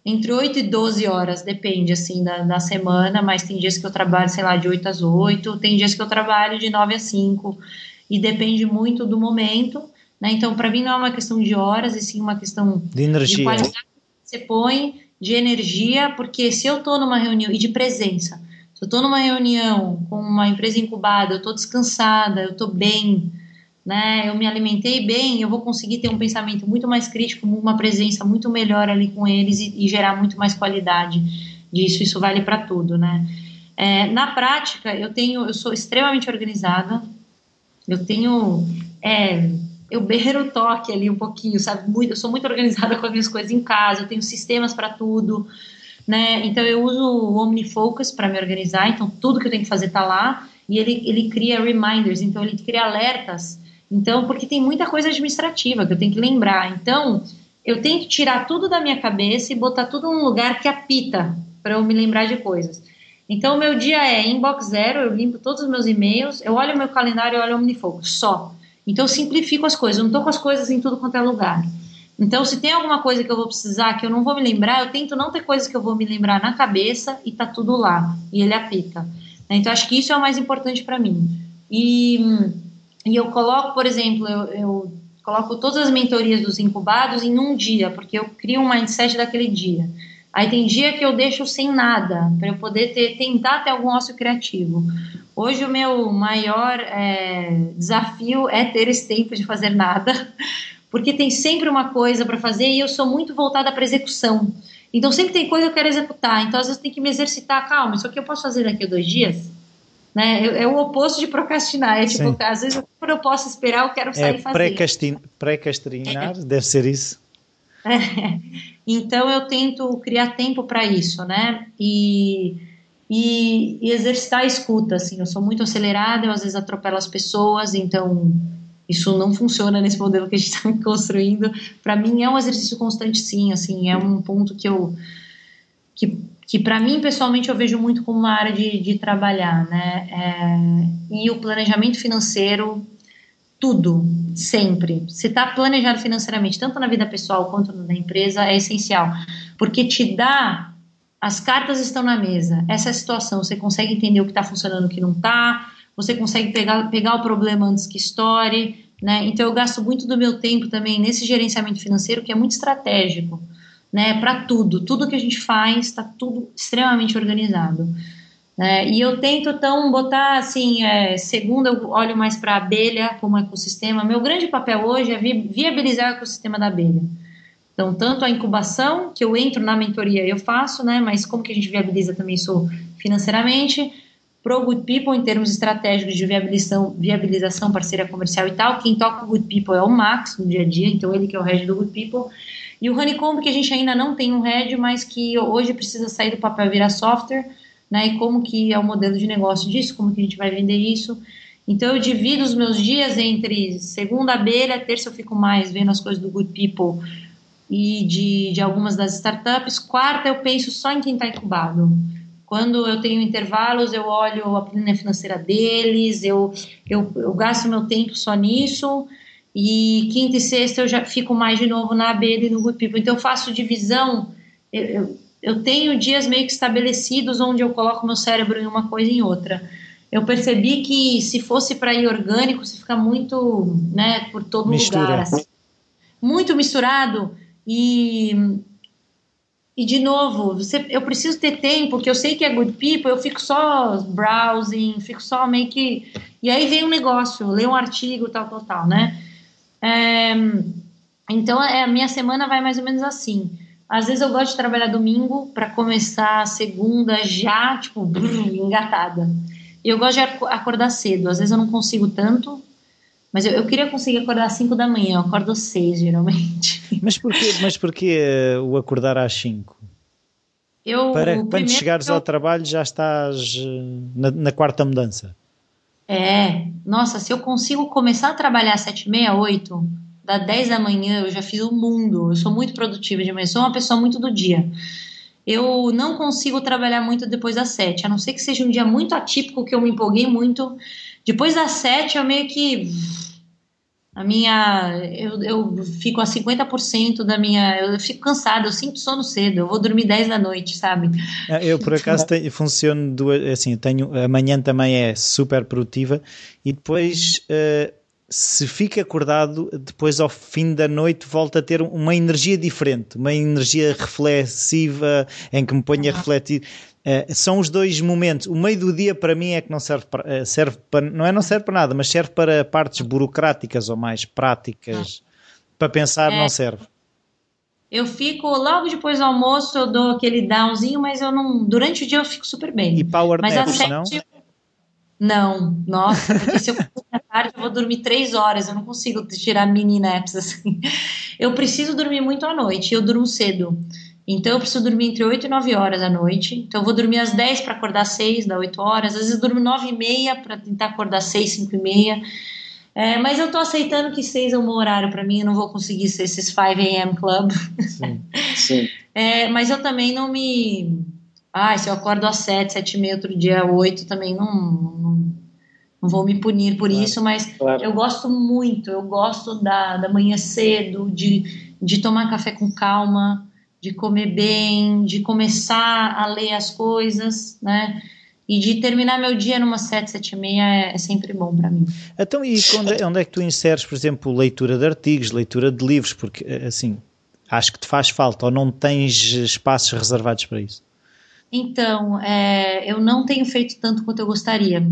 [SPEAKER 3] entre 8 e 12 horas, depende, assim, da, da semana, mas tem dias que eu trabalho, sei lá, de 8 às 8, tem dias que eu trabalho de 9 às 5, e depende muito do momento, né? Então, para mim não é uma questão de horas, e sim uma questão
[SPEAKER 2] de energia. De qualidade que
[SPEAKER 3] você põe de energia, porque se eu estou numa reunião e de presença, se eu estou numa reunião com uma empresa incubada, eu estou descansada, eu estou bem, né? Eu me alimentei bem, eu vou conseguir ter um pensamento muito mais crítico, uma presença muito melhor ali com eles e, e gerar muito mais qualidade disso. Isso vale para tudo, né? É, na prática, eu tenho, eu sou extremamente organizada. Eu tenho é, eu berro o toque ali um pouquinho, sabe? Muito, eu sou muito organizada com as minhas coisas em casa, eu tenho sistemas para tudo, né? Então eu uso o OmniFocus para me organizar, então tudo que eu tenho que fazer está lá e ele, ele cria reminders, então ele cria alertas Então, porque tem muita coisa administrativa que eu tenho que lembrar. Então, eu tenho que tirar tudo da minha cabeça e botar tudo num lugar que apita para eu me lembrar de coisas. Então, o meu dia é inbox zero, eu limpo todos os meus e-mails, eu olho o meu calendário e olho o Omnifocus, só. Então, eu simplifico as coisas, eu não estou com as coisas em tudo quanto é lugar. Então, se tem alguma coisa que eu vou precisar que eu não vou me lembrar, eu tento não ter coisas que eu vou me lembrar na cabeça e tá tudo lá, e ele apita. Então, acho que isso é o mais importante para mim. E, e eu coloco, por exemplo, eu, eu coloco todas as mentorias dos incubados em um dia, porque eu crio um mindset daquele dia. Aí tem dia que eu deixo sem nada, para eu poder ter, tentar ter algum ócio criativo. Hoje o meu maior é, desafio é ter esse tempo de fazer nada, porque tem sempre uma coisa para fazer e eu sou muito voltada para execução. Então sempre tem coisa que eu quero executar. Então às vezes tem que me exercitar. Calma, isso aqui eu posso fazer daqui a dois dias. Né? É o oposto de procrastinar. É tipo, Sim. às vezes quando eu posso esperar, eu quero sair é,
[SPEAKER 2] fazer. Pré-castinar, é. deve ser isso.
[SPEAKER 3] É. Então eu tento criar tempo para isso, né? E, e, e, exercitar a escuta, assim. Eu sou muito acelerada, eu às vezes atropelo as pessoas, então isso não funciona nesse modelo que a gente está construindo. Para mim é um exercício constante, sim. Assim, é um ponto que eu que, que para mim pessoalmente eu vejo muito como uma área de, de trabalhar, né? É, e o planejamento financeiro tudo, sempre. Se está planejado financeiramente, tanto na vida pessoal quanto na empresa, é essencial, porque te dá as cartas estão na mesa. Essa é a situação. Você consegue entender o que está funcionando, o que não está. Você consegue pegar, pegar o problema antes que estoure. Né? Então, eu gasto muito do meu tempo também nesse gerenciamento financeiro, que é muito estratégico. Né? Para tudo. Tudo que a gente faz está tudo extremamente organizado. Né? E eu tento, então, botar assim, é, segunda, eu olho mais para a abelha como ecossistema. Meu grande papel hoje é vi viabilizar o ecossistema da abelha. Então, tanto a incubação, que eu entro na mentoria eu faço, né? Mas como que a gente viabiliza também isso financeiramente? Pro Good People, em termos estratégicos de viabilização, viabilização, parceria comercial e tal, quem toca o Good People é o Max no dia a dia, então ele que é o head do Good People. E o Honeycomb, que a gente ainda não tem um head, mas que hoje precisa sair do papel e virar software, né? E como que é o modelo de negócio disso, como que a gente vai vender isso. Então eu divido os meus dias entre segunda abelha, terça eu fico mais vendo as coisas do Good People e de, de algumas das startups, quarta eu penso só em quem está incubado. Quando eu tenho intervalos, eu olho a planilha financeira deles, eu, eu, eu gasto meu tempo só nisso. E quinta e sexta eu já fico mais de novo na abelha e no Good People. Então eu faço divisão. Eu, eu, eu tenho dias meio que estabelecidos onde eu coloco meu cérebro em uma coisa e em outra. Eu percebi que se fosse para ir orgânico, você fica muito, né, por todo Mistura. lugar, assim. muito misturado e e de novo, você, eu preciso ter tempo, porque eu sei que é good people, eu fico só browsing, fico só meio que. E aí vem um negócio, leio um artigo, tal, tal, tal, né? É, então é, a minha semana vai mais ou menos assim. Às vezes eu gosto de trabalhar domingo para começar a segunda já, tipo, brrr, engatada. Eu gosto de acordar cedo. Às vezes eu não consigo tanto, mas eu, eu queria conseguir acordar às 5 da manhã. Eu acordo às 6, geralmente.
[SPEAKER 2] Mas porquê, mas porquê uh, o acordar às 5? Eu, para quando chegares eu... ao trabalho já estás uh, na, na, quarta mudança.
[SPEAKER 3] É, nossa, se eu consigo começar a trabalhar às 7 e meia, 8 da 10 da manhã eu já fiz o mundo. Eu sou muito produtiva de manhã, sou uma pessoa muito do dia. Eu não consigo trabalhar muito depois das 7, a não ser que seja um dia muito atípico, que eu me empolguei muito. Depois das 7 eu meio que. A minha. Eu, eu fico a 50% da minha. Eu fico cansada, eu sinto sono cedo, eu vou dormir 10 da noite, sabe?
[SPEAKER 2] É, eu, por acaso, tenho, funciono. Duas, assim, tenho, amanhã também é super produtiva e depois. Uh, se fica acordado, depois ao fim da noite volta a ter uma energia diferente, uma energia reflexiva em que me ponho a refletir. Uh, são os dois momentos. O meio do dia para mim é que não serve para, uh, serve para, não é não serve para nada, mas serve para partes burocráticas ou mais práticas. Para pensar é. não serve.
[SPEAKER 3] Eu fico logo depois do almoço, eu dou aquele downzinho, mas eu não. Durante o dia eu fico super bem.
[SPEAKER 2] E power
[SPEAKER 3] mas
[SPEAKER 2] naps,
[SPEAKER 3] não? Não, nossa, porque se eu for à tarde eu vou dormir três horas, eu não consigo tirar mini naps assim. Eu preciso dormir muito à noite, eu durmo cedo. Então eu preciso dormir entre 8 e 9 horas à noite. Então eu vou dormir às 10 para acordar às 6, dá 8 horas. Às vezes eu durmo 9 e meia para tentar acordar às 6, 5 e meia. É, mas eu tô aceitando que 6 é o meu horário para mim, eu não vou conseguir ser esses 5 a.m. club.
[SPEAKER 2] Sim.
[SPEAKER 4] Sim.
[SPEAKER 3] É, mas eu também não me. Ah, se eu acordo às 7, 7 e meia, outro dia 8, também não, não, não vou me punir por
[SPEAKER 4] Claro,
[SPEAKER 3] isso, mas
[SPEAKER 4] claro.
[SPEAKER 3] eu gosto muito, eu gosto da, da manhã cedo, de, de tomar café com calma, de comer bem, de começar a ler as coisas, né? E de terminar meu dia numa 7, 7 e meia é, é sempre bom para mim.
[SPEAKER 2] Então, e quando, é- onde é que tu inseres, por exemplo, leitura de artigos, leitura de livros? Porque, eh, assim, acho que te faz falta ou não tens espaços reservados para isso?
[SPEAKER 3] Então, é, eu não tenho feito tanto quanto eu gostaria.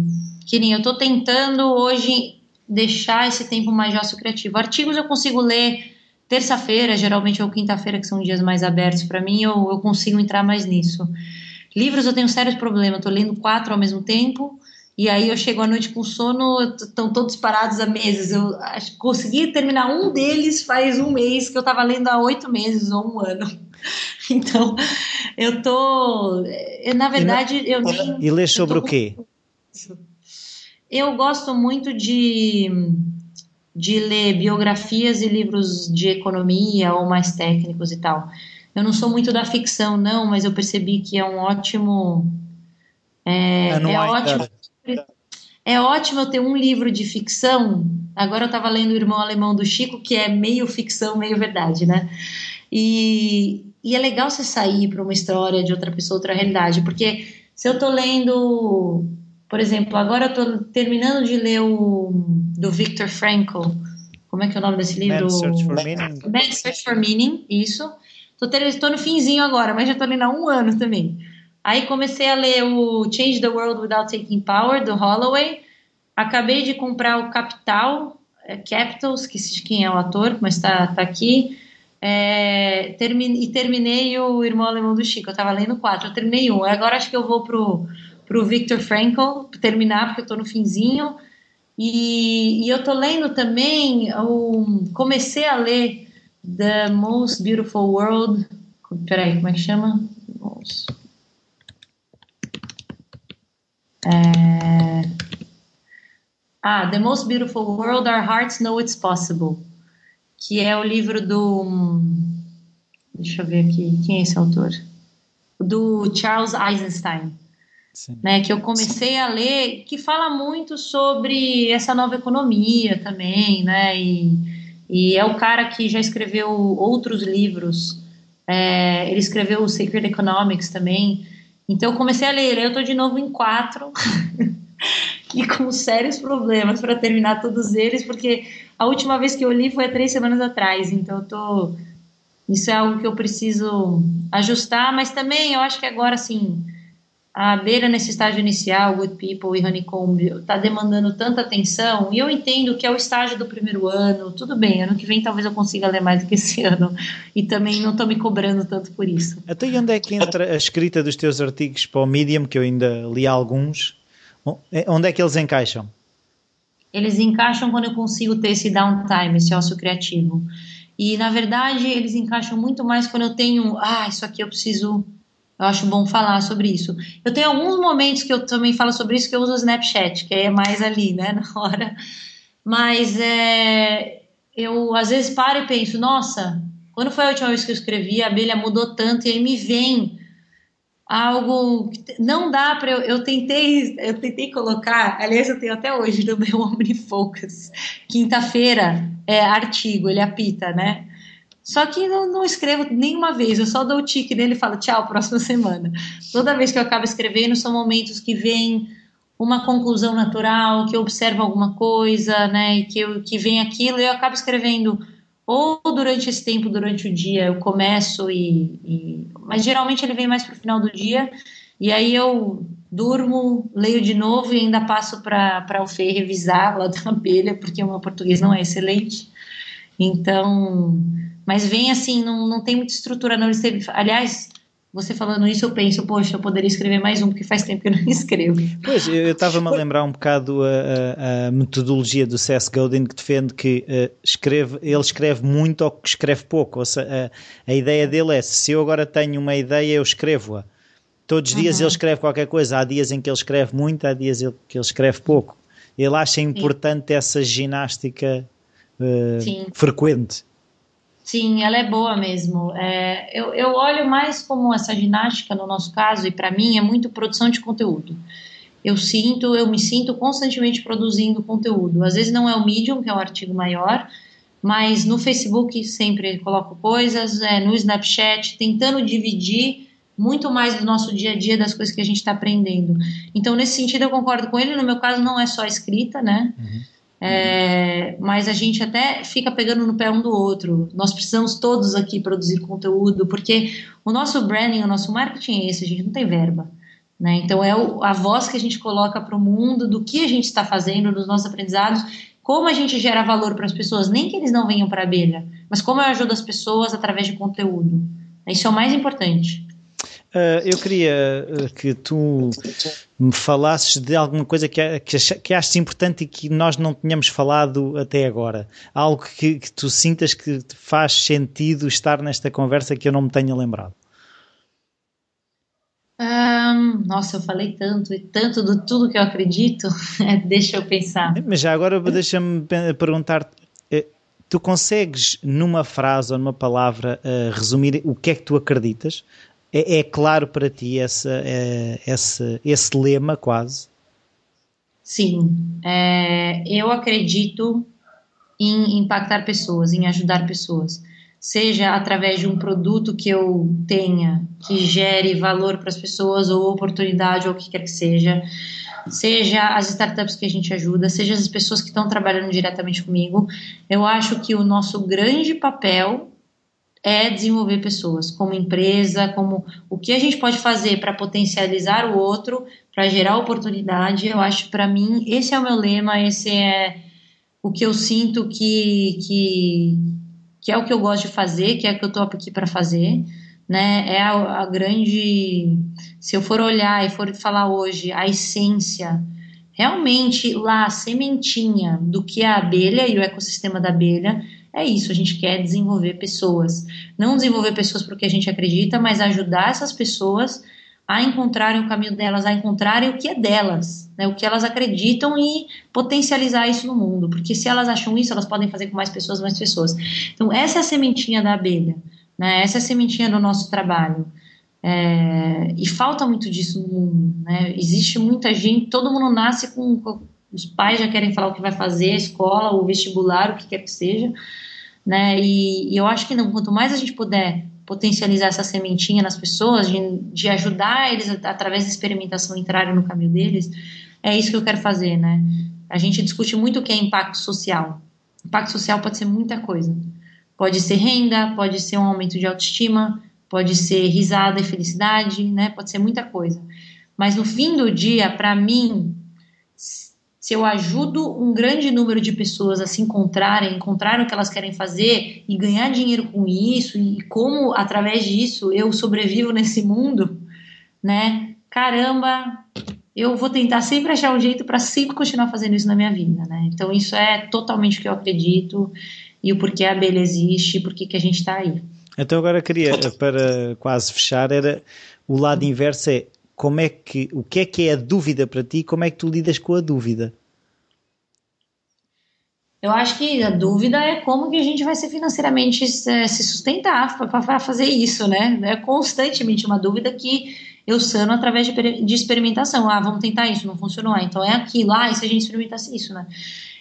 [SPEAKER 3] Que nem eu estou tentando hoje deixar esse tempo mais de ócio criativo. Artigos eu consigo ler terça-feira, geralmente ou quinta-feira, que são dias mais abertos para mim, eu, eu consigo entrar mais nisso. Livros eu tenho sérios problemas, estou lendo quatro ao mesmo tempo, e aí eu chego à noite com sono, estão todos parados há meses. Eu consegui terminar um deles faz um mês, que eu estava lendo há oito meses ou um ano. Então, eu tô. eu, Na verdade, eu nem.
[SPEAKER 2] E
[SPEAKER 3] eu
[SPEAKER 2] sobre o quê?
[SPEAKER 3] Eu gosto muito de, de ler biografias e livros de economia ou mais técnicos e tal. Eu não sou muito da ficção, não, mas eu percebi que é um ótimo. É, é
[SPEAKER 2] Anuais,
[SPEAKER 3] ótimo. É ótimo eu ter um livro de ficção. Agora eu estava lendo O Irmão Alemão do Chico, que é meio ficção, meio verdade, né? E, e é legal você sair para uma história de outra pessoa, outra realidade, porque se eu estou lendo, por exemplo, agora eu estou terminando de ler o do Viktor Frankl, como é que é o nome desse livro?
[SPEAKER 2] Man's Search for Meaning.
[SPEAKER 3] Man's Search for Meaning, isso. Tô no finzinho agora, mas já tô lendo há um ano também. Aí comecei a ler o Change the World Without Taking Power, do Holloway. Acabei de comprar o Capital, é, Capitals, esqueci de quem é o ator, mas tá, tá aqui. É, termi- e terminei o Irmão Alemão do Chico. Eu tava lendo quatro, eu terminei um. Agora acho que eu vou pro, pro Viktor Frankl terminar, porque eu tô no finzinho. E, e eu tô lendo também, o, comecei a ler The Most Beautiful World. Peraí, como é que chama? Most- É... Ah, The Most Beautiful World, Our Hearts Know It's Possible. Que é o livro do. Deixa eu ver aqui, quem é esse autor? Do Charles Eisenstein Né, que eu comecei a ler, que fala muito sobre essa nova economia também, né, e, e é o cara que já escreveu outros livros, é, ele escreveu o Sacred Economics também, então eu comecei a ler, eu estou de novo em quatro, e com sérios problemas para terminar todos eles, porque a última vez que eu li foi há três semanas atrás, então eu tô... Isso é algo que eu preciso ajustar, mas também eu acho que agora, assim, a beira nesse estágio inicial, Good People e Honeycomb, está demandando tanta atenção, e eu entendo que é o estágio do primeiro ano, tudo bem, ano que vem talvez eu consiga ler mais do que esse ano, e também não estou me cobrando tanto por isso.
[SPEAKER 2] Até onde é que entra a escrita dos teus artigos para o Medium, que eu ainda li alguns? Onde é que eles encaixam?
[SPEAKER 3] Eles encaixam quando eu consigo ter esse downtime, esse ócio criativo. E, na verdade, eles encaixam muito mais quando eu tenho, ah, isso aqui eu preciso eu acho bom falar sobre isso. Eu tenho alguns momentos que eu também falo sobre isso que eu uso o Snapchat, que é mais ali, né, na hora. Mas é, eu às vezes paro e penso, nossa, quando foi a última vez que eu escrevi, a abelha mudou tanto e aí me vem algo que não dá para eu, eu tentei eu tentei colocar aliás eu tenho até hoje no meu OmniFocus quinta-feira é artigo ele apita né só que não, não escrevo nenhuma vez, eu só dou o tique nele e falo tchau, próxima semana. Toda vez que eu acabo escrevendo, são momentos que vem uma conclusão natural, que eu observo alguma coisa, né, e que, eu, que vem aquilo, e eu acabo escrevendo ou durante esse tempo, durante o dia, eu começo e. e mas geralmente ele vem mais para o final do dia, e aí eu durmo, leio de novo e ainda passo para o Fê revisar lá da abelha, porque o meu português não é excelente. Então, mas vem assim, não, não tem muita estrutura, não. Teve, aliás, você falando isso, eu penso, poxa, eu poderia escrever mais um, porque faz tempo que eu não escrevo.
[SPEAKER 2] Pois, eu estava-me a lembrar um bocado a, a, a, metodologia do Seth Godin, que defende que uh, escreve, ele escreve muito ou que escreve pouco. Ou seja, a, a ideia dele é: se eu agora tenho uma ideia, eu escrevo-a. Todos os dias uhum. ele escreve qualquer coisa. Há dias em que ele escreve muito, há dias que ele escreve pouco. ele acha importante Sim. essa ginástica uh, frequente.
[SPEAKER 3] Sim, ela é boa mesmo. É, eu, eu olho mais como essa ginástica, no nosso caso, e para mim é muito produção de conteúdo. Eu sinto, eu me sinto constantemente produzindo conteúdo. Às vezes não é o Medium, que é o artigo maior, mas no Facebook sempre coloco coisas, é, no Snapchat, tentando dividir muito mais do nosso dia a dia das coisas que a gente está aprendendo. Então, nesse sentido, eu concordo com ele. No meu caso, não é só escrita, né? Uhum. É, mas a gente até fica pegando no pé um do outro. Nós precisamos todos aqui produzir conteúdo, porque o nosso branding, o nosso marketing é esse, a gente não tem verba. Né? Então é o, a voz que a gente coloca para o mundo do que a gente está fazendo, dos nossos aprendizados, como a gente gera valor para as pessoas, nem que eles não venham para a abelha, mas como eu ajudo as pessoas através de conteúdo. Isso é o mais importante.
[SPEAKER 2] Uh, eu queria uh, que tu me falasses de alguma coisa que, que, que achas importante e que nós não tínhamos falado até agora. Algo que, que tu sintas que faz sentido estar nesta conversa que eu não me tenha lembrado.
[SPEAKER 3] Nossa, eu falei tanto e tanto de tudo que eu acredito. Deixa eu pensar.
[SPEAKER 2] Mas já agora deixa-me perguntar: eh, tu consegues numa frase ou numa palavra uh, resumir o que é que tu acreditas? É, é claro para ti essa, é, esse, esse lema, quase?
[SPEAKER 3] Sim. É, eu acredito em impactar pessoas, em ajudar pessoas. Seja através de um produto que eu tenha, que gere valor para as pessoas, ou oportunidade, ou o que quer que seja. Seja as startups que a gente ajuda, seja as pessoas que estão trabalhando diretamente comigo. Eu acho que o nosso grande papel é desenvolver pessoas, como empresa, como o que a gente pode fazer para potencializar o outro, para gerar oportunidade. Eu acho, para mim, esse é o meu lema, esse é o que eu sinto que, que, que é o que eu gosto de fazer, que é o que eu estou aqui para fazer. Né, é a, a grande. Se eu for olhar e for falar hoje a essência realmente lá a sementinha do que é a abelha e o ecossistema da abelha é isso, a gente quer desenvolver pessoas. Não desenvolver pessoas porque a gente acredita, mas ajudar essas pessoas a encontrarem o caminho delas, a encontrarem o que é delas, né, o que elas acreditam e potencializar isso no mundo. Porque se elas acham isso, elas podem fazer com mais pessoas, mais pessoas. Então, essa é a sementinha da abelha, né, essa é a sementinha do nosso trabalho. É, e falta muito disso no mundo. Né? Existe muita gente, todo mundo nasce com. Os pais já querem falar o que vai fazer, a escola, o vestibular, o que quer que seja né? E, e, eu acho que não, quanto mais a gente puder potencializar essa sementinha nas pessoas, de, de ajudar eles através da experimentação entrarem no caminho deles, é isso que eu quero fazer, né? A gente discute muito o que é impacto social. Impacto social pode ser muita coisa. Pode ser renda, pode ser um aumento de autoestima, pode ser risada e felicidade, né? Pode ser muita coisa. Mas no fim do dia, para mim, se eu ajudo um grande número de pessoas a se encontrarem, encontrar o que elas querem fazer e ganhar dinheiro com isso, e como através disso eu sobrevivo nesse mundo, né? Caramba, eu vou tentar sempre achar um jeito para sempre continuar fazendo isso na minha vida, né? Então isso é totalmente o que eu acredito e o porquê a abelha existe, porquê que a gente está aí.
[SPEAKER 2] Então agora queria, para quase fechar, era o lado inverso é como é que, o que é que é a dúvida para ti? Como é que tu lidas com a dúvida?
[SPEAKER 3] Eu acho que a dúvida é como que a gente vai ser financeiramente é, se sustentar para fazer isso, né? É constantemente uma dúvida que eu sano através de, de, experimentação. Ah, vamos tentar isso, não funcionou. Ah, então é aquilo. Ah, e se a gente experimentasse isso, né?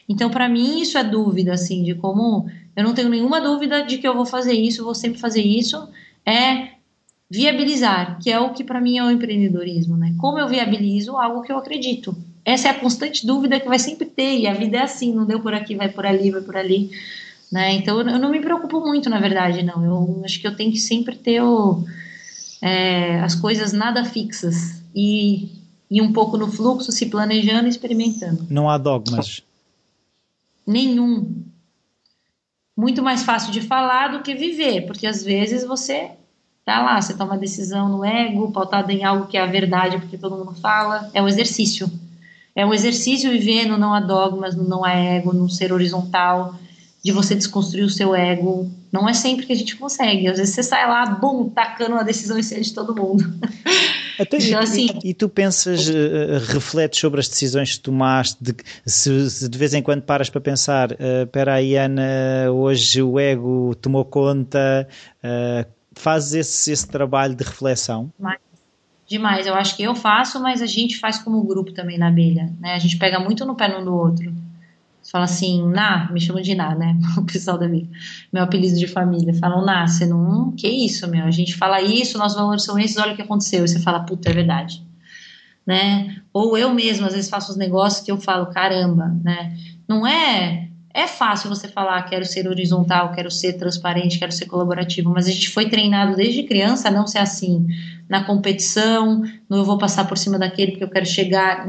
[SPEAKER 3] Então, para mim, isso é dúvida, assim, de como eu não tenho nenhuma dúvida de que eu vou fazer isso, vou sempre fazer isso. É viabilizar, que é o que para mim é o empreendedorismo, né? Como eu viabilizo algo que eu acredito. Essa é a constante dúvida que vai sempre ter, e a vida é assim, não deu por aqui, vai por ali, vai por ali, né? Então eu não me preocupo muito, na verdade, não. Eu acho que eu tenho que sempre ter o, é, as coisas nada fixas e, e um pouco no fluxo, se planejando e experimentando.
[SPEAKER 2] Não há dogmas?
[SPEAKER 3] Nenhum. Muito mais fácil de falar do que viver, porque às vezes você tá lá, você toma decisão no ego, pautada em algo que é a verdade, porque todo mundo fala. É um exercício. É um exercício viver no não há dogmas, no não há ego, no ser horizontal, de você desconstruir o seu ego. Não é sempre que a gente consegue. Às vezes você sai lá, bum, tacando uma decisão em cima de todo mundo.
[SPEAKER 2] Até, então, assim, e, e, tu pensas, uh, refletes sobre as decisões que tomaste, de, se, se, de vez em quando paras para pensar, espera uh, aí Ana, hoje o ego tomou conta, uh, fazes esse, esse trabalho de reflexão?
[SPEAKER 3] Demais. Demais, eu acho que eu faço, mas a gente faz como grupo também na abelha, né? A gente pega muito no pé um do outro. Você fala assim, Ná, me chamam de Ná, né? O pessoal da minha, meu apelido de família. Falam, Ná, você não. Que isso, meu? A gente fala isso, nossos valores são esses, olha o que aconteceu. E você fala, puta, é verdade. Né? Ou eu mesmo, às vezes, faço os negócios que eu falo, caramba, né? Não é. É fácil você falar, quero ser horizontal, quero ser transparente, quero ser colaborativo, mas a gente foi treinado desde criança a não ser assim. Na competição, no eu vou passar por cima daquele porque eu quero chegar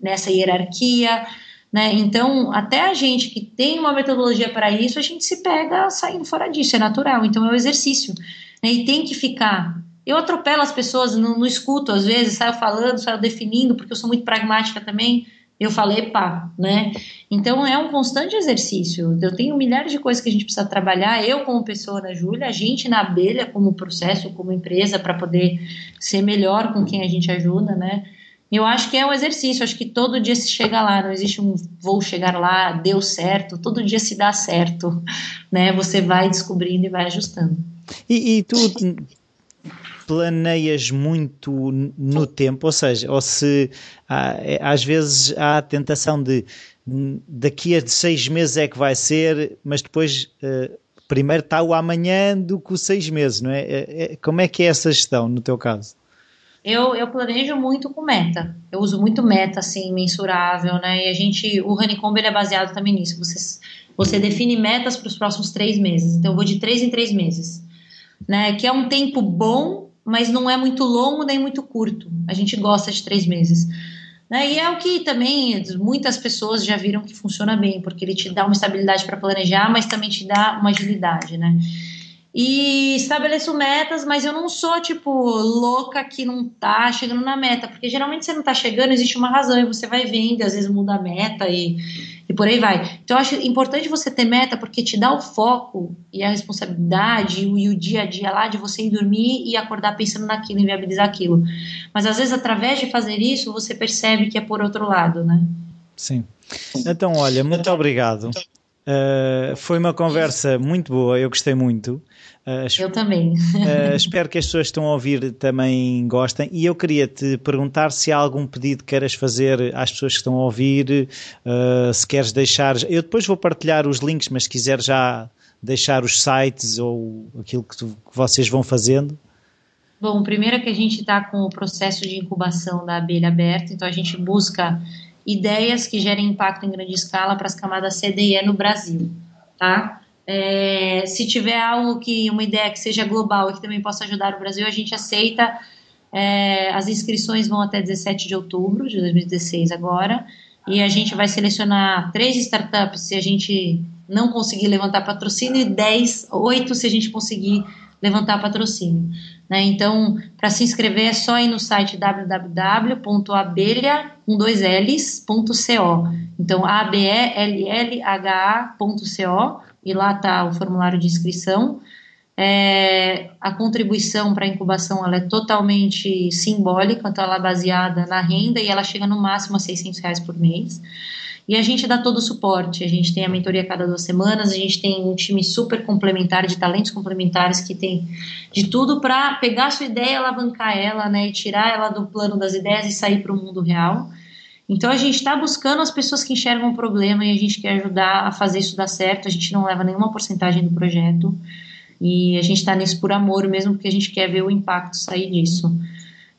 [SPEAKER 3] nessa hierarquia né? Então, até a gente que tem uma metodologia para isso, a gente se pega saindo fora disso, é natural. Então, é um exercício. Né? E tem que ficar. Eu atropelo as pessoas, não, não escuto às vezes, saio falando, saio definindo, porque eu sou muito pragmática também. Eu falei, pá, né? Então é um constante exercício. Eu tenho milhares de coisas que a gente precisa trabalhar. Eu, como pessoa da Júlia, a gente na abelha, como processo, como empresa, para poder ser melhor com quem a gente ajuda, né? Eu acho que é um exercício, acho que todo dia se chega lá, não existe um vou chegar lá, deu certo, todo dia se dá certo, né? Você vai descobrindo e vai ajustando.
[SPEAKER 2] E, e tu planeias muito no tempo, ou seja, ou se é, às vezes há a tentação de daqui a seis meses é que vai ser, mas depois uh, primeiro está o amanhã do que os seis meses, não é? é? é como é que é essa gestão no teu caso?
[SPEAKER 3] Eu, eu planejo muito com meta. Eu uso muito meta, assim, mensurável, né? E a gente, o Honeycomb, ele é baseado também nisso. Você, você define metas para os próximos três meses. Então, eu vou de três em três meses, né? Que é um tempo bom, mas não é muito longo nem muito curto. A gente gosta de três meses. Né? E é o que também muitas pessoas já viram que funciona bem, porque ele te dá uma estabilidade para planejar, mas também te dá uma agilidade, né? e estabeleço metas, mas eu não sou tipo louca que não tá chegando na meta, porque geralmente você não tá chegando, existe uma razão e você vai vendo, às vezes muda a meta e, e por aí vai. Então eu acho importante você ter meta porque te dá o foco e a responsabilidade e o dia a dia lá de você ir dormir e acordar pensando naquilo, viabilizar aquilo. Mas às vezes através de fazer isso, você percebe que é por outro lado, né?
[SPEAKER 2] Sim. Então, olha, muito obrigado. Uh, foi uma conversa muito boa, eu gostei muito.
[SPEAKER 3] Uh, eu também.
[SPEAKER 2] uh, espero que as pessoas que estão a ouvir também gostem. E eu queria te perguntar se há algum pedido que queiras fazer às pessoas que estão a ouvir, se queres deixar. Eu depois vou partilhar os links, mas se quiser já deixar os sites ou aquilo que, tu, que vocês vão fazendo.
[SPEAKER 3] Bom, primeiro é que a gente está com o processo de incubação da abelha aberta, então a gente busca ideias que gerem impacto em grande escala para as camadas C, D e E no Brasil, tá? É, se tiver algo que, uma ideia que seja global e que também possa ajudar o Brasil, a gente aceita. É, as inscrições vão até 17 de outubro de 2016 agora, e a gente vai selecionar três startups se a gente não conseguir levantar patrocínio e 10, 8 se a gente conseguir levantar patrocínio. Né? Então, para se inscrever é só ir no site www.abelha com dois L's.co. Então, a b e l l h aco e lá está o formulário de inscrição. É, a contribuição para a incubação ela é totalmente simbólica, então ela é baseada na renda e ela chega no máximo a 600 reais por mês. E a gente dá todo o suporte. A gente tem a mentoria a cada duas semanas, a gente tem um time super complementar de talentos complementares que tem de tudo para pegar a sua ideia, alavancar ela, né, e tirar ela do plano das ideias e sair para o mundo real. Então a gente está buscando as pessoas que enxergam o problema e a gente quer ajudar a fazer isso dar certo. A gente não leva nenhuma porcentagem do projeto e a gente está nisso por amor mesmo, porque a gente quer ver o impacto sair disso.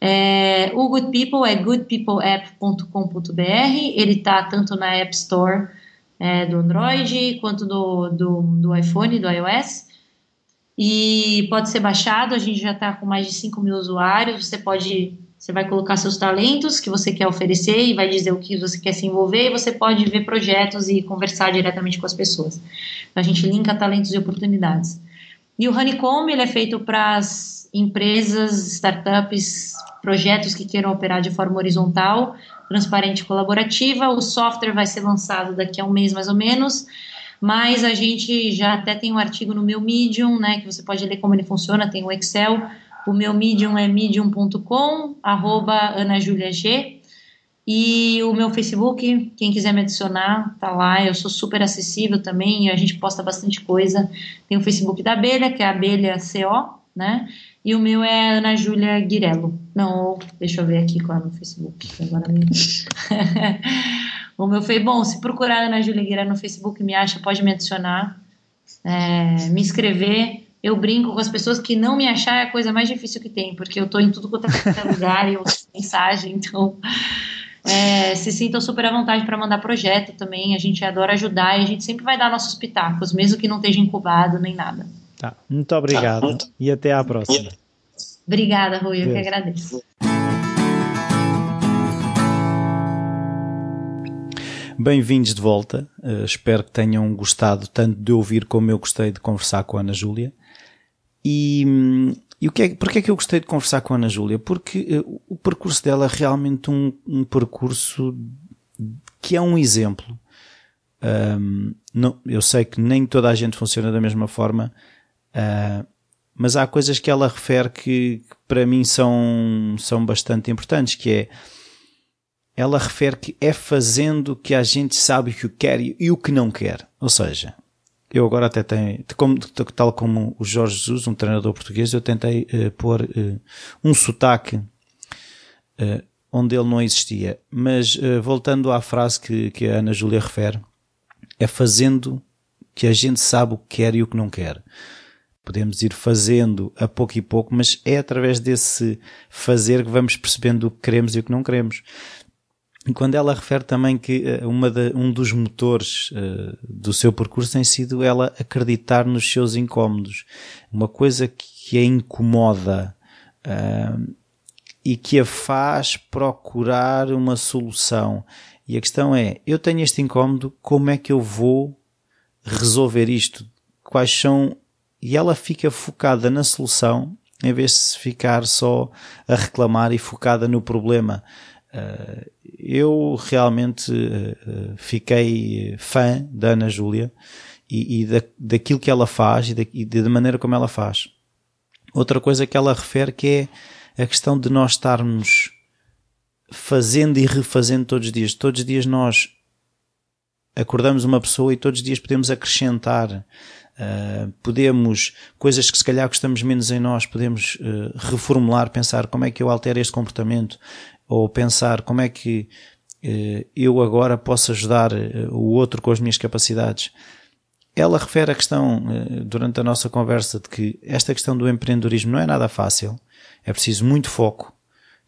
[SPEAKER 3] É, o Good People é goodpeopleapp.com.br, ele está tanto na App Store é, do Android quanto do, do, do, iPhone, do iOS. E pode ser baixado, a gente já está com mais de 5 mil usuários. Você pode, você vai colocar seus talentos que você quer oferecer e vai dizer o que você quer se envolver, e você pode ver projetos e conversar diretamente com as pessoas. Então, a gente linka talentos e oportunidades. E o Honeycomb ele é feito para as empresas, startups, projetos que queiram operar de forma horizontal, transparente e colaborativa. O software vai ser lançado daqui a um mês mais ou menos, mas a gente já até tem um artigo no meu Medium, né, que você pode ler como ele funciona, tem o Excel. O meu Medium é medium.com, arroba anajuliag. E o meu Facebook, quem quiser me adicionar, tá lá. Eu sou super acessível também a gente posta bastante coisa. Tem o Facebook da Abelha, que é Abelha CO, né? E o meu é Ana Júlia Guirello. Não, deixa eu ver aqui qual é o meu Facebook. Agora o meu foi bom. Se procurar Ana Júlia Guirello no Facebook, me acha, pode me adicionar, é, me inscrever. Eu brinco com as pessoas que não me achar é a coisa mais difícil que tem, porque eu tô em tudo quanto é lugar e eu mensagem, então é, se sintam super à vontade para mandar projeto também. A gente adora ajudar e a gente sempre vai dar nossos pitacos, mesmo que não esteja incubado nem nada.
[SPEAKER 2] Tá. Muito obrigado tá. e até à próxima.
[SPEAKER 3] Obrigada, Rui, eu que agradeço.
[SPEAKER 2] Bem-vindos de volta. Uh, espero que tenham gostado tanto de ouvir como eu gostei de conversar com a Ana Júlia. E e o que é, porque é que eu gostei de conversar com a Ana Júlia? Porque uh, o percurso dela é realmente um, um percurso que é um exemplo. Um, não, eu sei que nem toda a gente funciona da mesma forma, uh, mas há coisas que ela refere que, que, para mim são, são bastante importantes, que é ela refere que é fazendo que a gente sabe o que quer e o que não quer. Ou seja, eu agora até tenho, tal como o Jorge Jesus, um treinador português, eu tentei uh, pôr uh, um sotaque uh, onde ele não existia. Mas voltando à frase que, que a Ana Júlia refere, é fazendo que a gente sabe o que quer e o que não quer. Podemos ir fazendo a pouco e pouco, mas é através desse fazer que vamos percebendo o que queremos e o que não queremos. E quando ela refere também que eh, uma de, um dos motores uh, do seu percurso tem sido ela acreditar nos seus incómodos. Uma coisa que a incomoda uh, e que a faz procurar uma solução. E a questão é, eu tenho este incómodo, como é que eu vou resolver isto? Quais são... E ela fica focada na solução em vez de ficar só a reclamar e focada no problema. Uh, eu realmente uh, fiquei fã da Ana Júlia e, e da, daquilo que ela faz e da, e da maneira como ela faz. Outra coisa que ela refere que é a questão de nós estarmos fazendo e refazendo todos os dias. Todos os dias nós acordamos uma pessoa e todos os dias podemos acrescentar. Uh, podemos, coisas que se calhar gostamos menos em nós, podemos uh, reformular, pensar como é que eu altero este comportamento, ou pensar como é que eh, eu agora posso ajudar o outro com as minhas capacidades. Ela refere a questão, durante a nossa conversa, de que esta questão do empreendedorismo não é nada fácil, é preciso muito foco,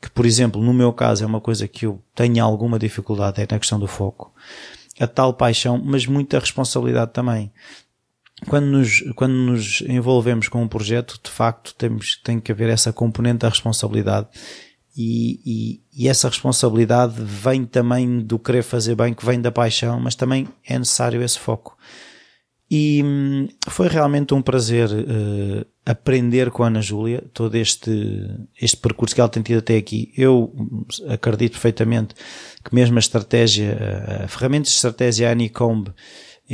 [SPEAKER 2] que, por exemplo, no meu caso é uma coisa que eu tenho alguma dificuldade, é na questão do foco. A tal paixão, mas muita responsabilidade também. Quando nos, quando nos envolvemos com um projeto, de facto, temos, tem que haver essa componente da responsabilidade e, e, e, essa responsabilidade vem também do querer fazer bem, que vem da paixão, mas também é necessário esse foco. E hum, foi realmente um prazer uh, aprender com a Ana Júlia todo este, este percurso que ela tem tido até aqui. Eu acredito perfeitamente que mesmo a estratégia, a ferramenta de estratégia Anicomb,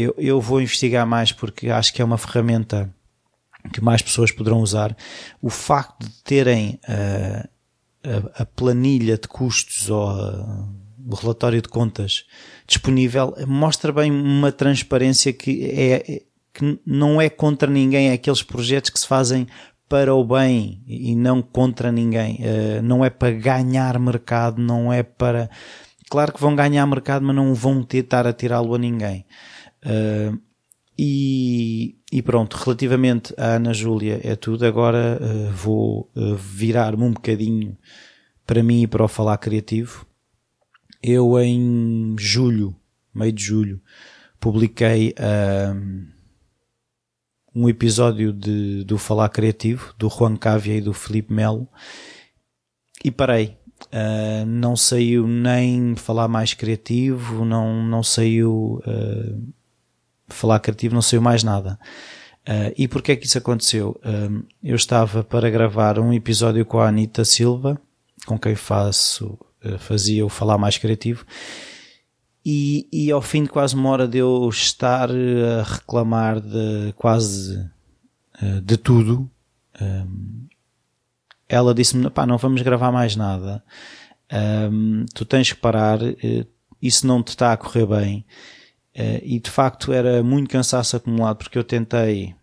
[SPEAKER 2] eu, eu vou investigar mais porque acho que é uma ferramenta que mais pessoas poderão usar. O facto de terem uh, a, a planilha de custos ou a, o relatório de contas disponível mostra bem uma transparência que é que não é contra ninguém, é aqueles projetos que se fazem para o bem e não contra ninguém. Uh, não é para ganhar mercado, não é para. Claro que vão ganhar mercado, mas não vão tentar atirá-lo a ninguém. Uh, e, e, pronto, relativamente à Ana Júlia é tudo. Agora uh, vou uh, virar-me um bocadinho para mim e para o Falar Criativo. Eu em julho, meio de julho, publiquei um episódio de, do Falar Criativo, do Juan Cávia e do Felipe Melo, e parei. Uh, não saiu nem falar mais criativo, não, não saiu uh, falar criativo, não saiu mais nada. Uh, e porquê é que isso aconteceu? Uh, eu estava para gravar um episódio com a Anitta Silva, com quem faço, uh, fazia o falar mais criativo, e, e ao fim de quase uma hora de eu estar a reclamar de quase de tudo, ela disse-me, pá, não vamos gravar mais nada. Um, tu tens que parar, isso não te está a correr bem. Uh, e de facto era muito cansaço acumulado porque eu tentei,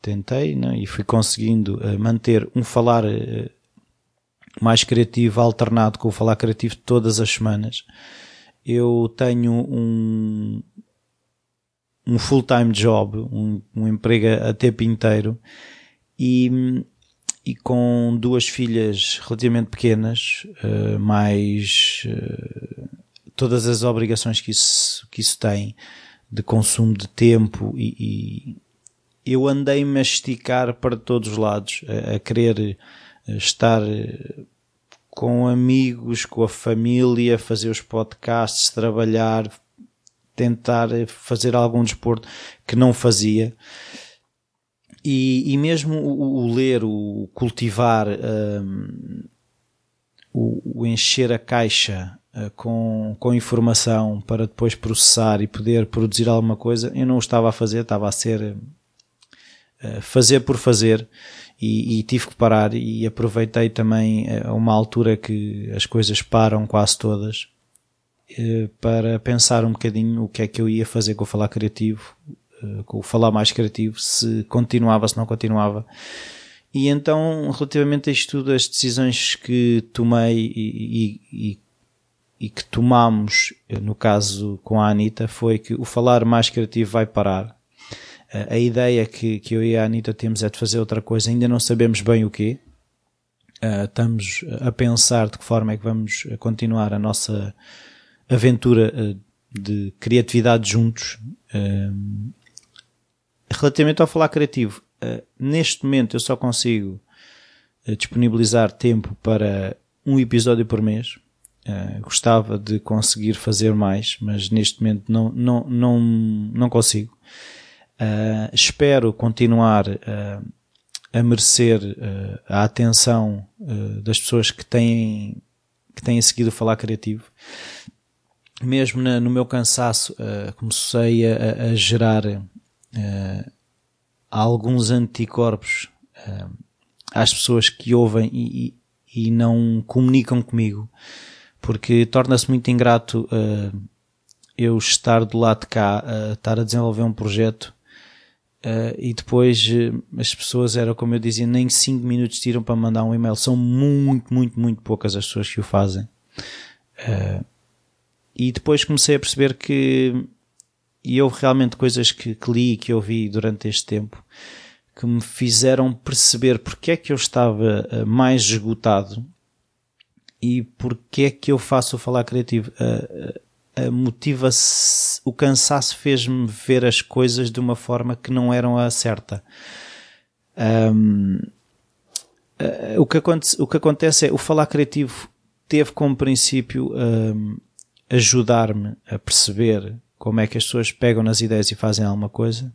[SPEAKER 2] tentei né, e fui conseguindo uh, manter um falar uh, mais criativo alternado com o falar criativo todas as semanas. Eu tenho um, um full-time job, um, um emprego a tempo inteiro e, e com duas filhas relativamente pequenas, mais todas as obrigações que isso, que isso tem de consumo de tempo e, e eu andei-me a esticar para todos os lados, a, a querer eh, estar eh, com amigos, com a família, fazer os podcasts, trabalhar, tentar fazer algum desporto que não fazia. E, e mesmo o, o, ler, o cultivar, um, o, o, encher a caixa com, com informação para depois processar e poder produzir alguma coisa, eu não o estava a fazer, estava a ser uh, fazer por fazer e, e, tive que parar e aproveitei também uh, uma altura que as coisas param quase todas para pensar um bocadinho o que é que eu ia fazer com o falar criativo, com o falar mais criativo, se continuava, se não continuava. E então, relativamente a isto tudo, as decisões que tomei e, e, e que tomamos, no caso com a Anitta, foi que o falar mais criativo vai parar. A ideia que, que eu e a Anitta temos é de fazer outra coisa, ainda não sabemos bem o quê. Estamos a pensar de que forma é que vamos continuar a nossa aventura de criatividade juntos. Relativamente ao falar criativo, neste momento eu só consigo disponibilizar tempo para um episódio por mês Uh, gostava de conseguir fazer mais, mas neste momento não, não, não, não consigo. Uh, espero continuar uh, a merecer a atenção das pessoas que têm, que têm seguido o falar criativo. Mesmo na, no meu cansaço, comecei a, a gerar alguns anticorpos às pessoas que ouvem e, e, e não comunicam comigo porque torna-se muito ingrato uh, eu estar do lado de cá, uh, estar a desenvolver um projeto uh, e depois as pessoas, era como eu dizia, nem 5 minutos tiram para mandar um e-mail. São muito, muito, muito poucas as pessoas que o fazem. e depois comecei a perceber que e houve realmente coisas que, que li e que ouvi durante este tempo que me fizeram perceber porque é que eu estava mais esgotado e porque é que eu faço o falar criativo? A, a motiva o cansaço fez-me ver as coisas de uma forma que não eram a certa. Um, o, que acontece, o que acontece é o falar criativo teve como princípio um, ajudar-me a perceber como é que as pessoas pegam nas ideias e fazem alguma coisa.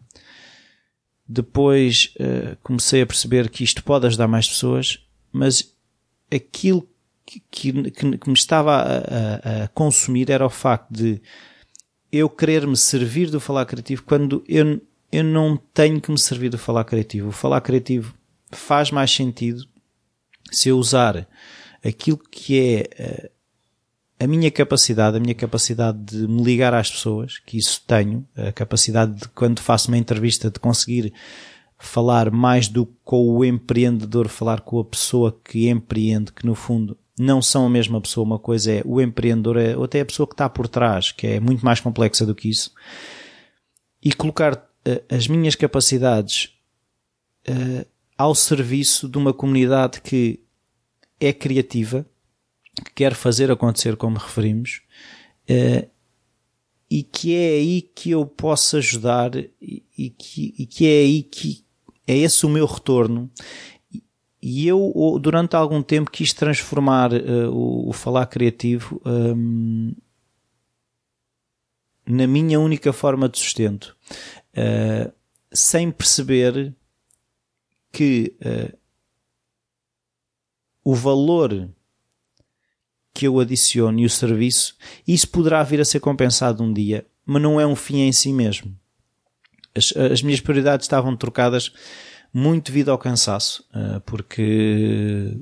[SPEAKER 2] Depois uh, comecei a perceber que isto pode ajudar mais pessoas, mas aquilo que, que, que me estava a, a, a, consumir era o facto de eu querer me servir do falar criativo quando eu, eu não tenho que me servir do falar criativo. O falar criativo faz mais sentido se eu usar aquilo que é eh, a minha capacidade, a minha capacidade de me ligar às pessoas, que isso tenho, a capacidade de quando faço uma entrevista de conseguir falar mais do que com o empreendedor, falar com a pessoa que empreende, que no fundo não são a mesma pessoa. Uma coisa é o empreendedor, é, ou até a pessoa que está por trás, que é muito mais complexa do que isso. E colocar uh, as minhas capacidades uh, ao serviço de uma comunidade que é criativa, que quer fazer acontecer como referimos, uh, e que é aí que eu posso ajudar e, e, que, e que é aí que é esse o meu retorno e eu, durante algum tempo, quis transformar uh, o, o, falar criativo um, na minha única forma de sustento, uh, sem perceber que uh, o valor que eu adiciono e o serviço, isso poderá vir a ser compensado um dia, mas não é um fim em si mesmo. As, as minhas prioridades estavam trocadas muito devido ao cansaço, eh, porque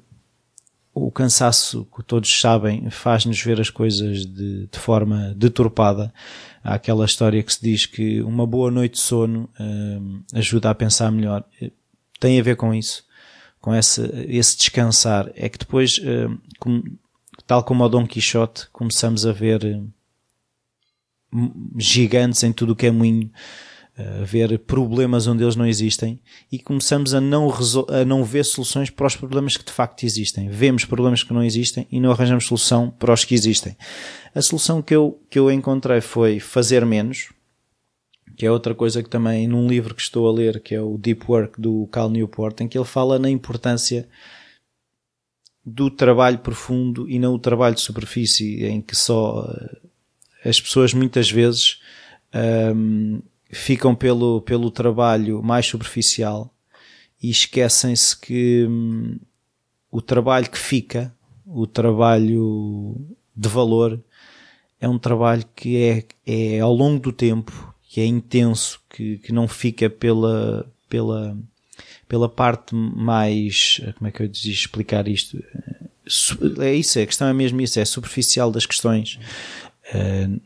[SPEAKER 2] o cansaço, que todos sabem, faz-nos ver as coisas de, de, forma deturpada. Há aquela história que se diz que uma boa noite de sono uh, ajuda a pensar melhor. Tem a ver com isso, com esse, esse descansar. É que depois, tal como o Dom Quixote, começamos a ver gigantes em tudo o que é moinho ver problemas onde eles não existem e começamos a não, a não ver soluções para os problemas que de facto existem. Vemos problemas que não existem e não arranjamos solução para os que existem. A solução que eu, que eu encontrei foi fazer menos, que é outra coisa que também num livro que estou a ler, que é o Deep Work do Cal Newport, em que ele fala na importância do trabalho profundo e não o trabalho de superfície, em que só eh, as pessoas muitas vezes um, ficam pelo, pelo trabalho mais superficial e esquecem-se que hum, o trabalho que fica, o trabalho de valor, é um trabalho que é, é ao longo do tempo, que é intenso, que, que não fica pela, pela, pela parte mais, como é que eu diz explicar isto? É isso, a questão é mesmo isso, é superficial das questões. Uh,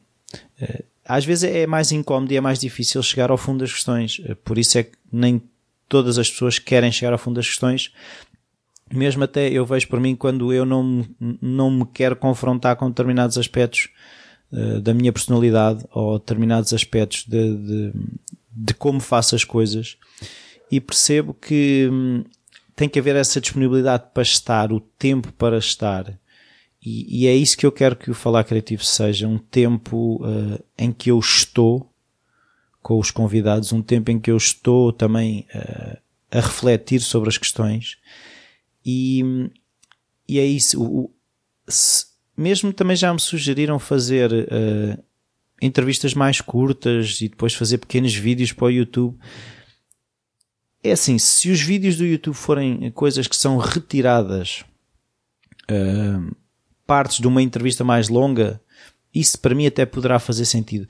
[SPEAKER 2] uh, às vezes é mais incómodo e é mais difícil chegar ao fundo das questões. Por isso é que nem todas as pessoas querem chegar ao fundo das questões. Mesmo até eu vejo por mim quando eu não, não me quero confrontar com determinados aspectos uh, da minha personalidade ou determinados aspectos de, de, de como faço as coisas e percebo que hum, tem que haver essa disponibilidade para estar, o tempo para estar e, e, é isso que eu quero que o Falar Criativo seja, um tempo uh, em que eu estou com os convidados, um tempo em que eu estou também uh, a refletir sobre as questões e, e é isso. O, se, mesmo também já me sugeriram fazer uh, entrevistas mais curtas e depois fazer pequenos vídeos para o YouTube. É assim, se os vídeos do YouTube forem coisas que são retiradas uh, partes de uma entrevista mais longa, isso para mim até poderá fazer sentido.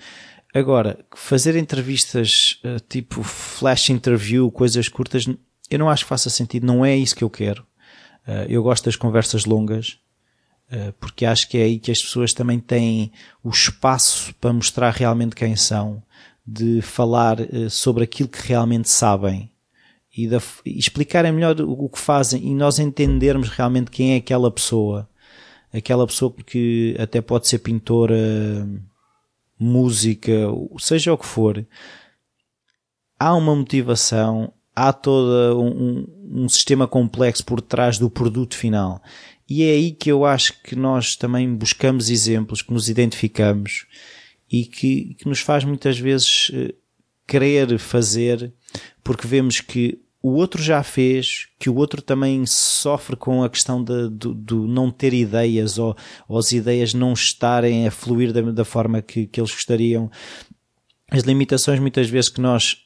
[SPEAKER 2] Agora, fazer entrevistas uh, tipo flash interview, coisas curtas, eu não acho que faça sentido, não é isso que eu quero. Uh, eu gosto das conversas longas, uh, porque acho que é aí que as pessoas também têm o espaço para mostrar realmente quem são, de falar sobre aquilo que realmente sabem e, explicarem melhor o que fazem e nós entendermos realmente quem é aquela pessoa aquela pessoa que até pode ser pintora, música, seja o que for, há uma motivação, há todo um, um, sistema complexo por trás do produto final. E é aí que eu acho que nós também buscamos exemplos, que nos identificamos e que, que nos faz muitas vezes eh, querer fazer, porque vemos que o outro já fez, que o outro também sofre com a questão de, de não ter ideias ou, ou, as ideias não estarem a fluir da, da forma que, que eles gostariam. As limitações muitas vezes que nós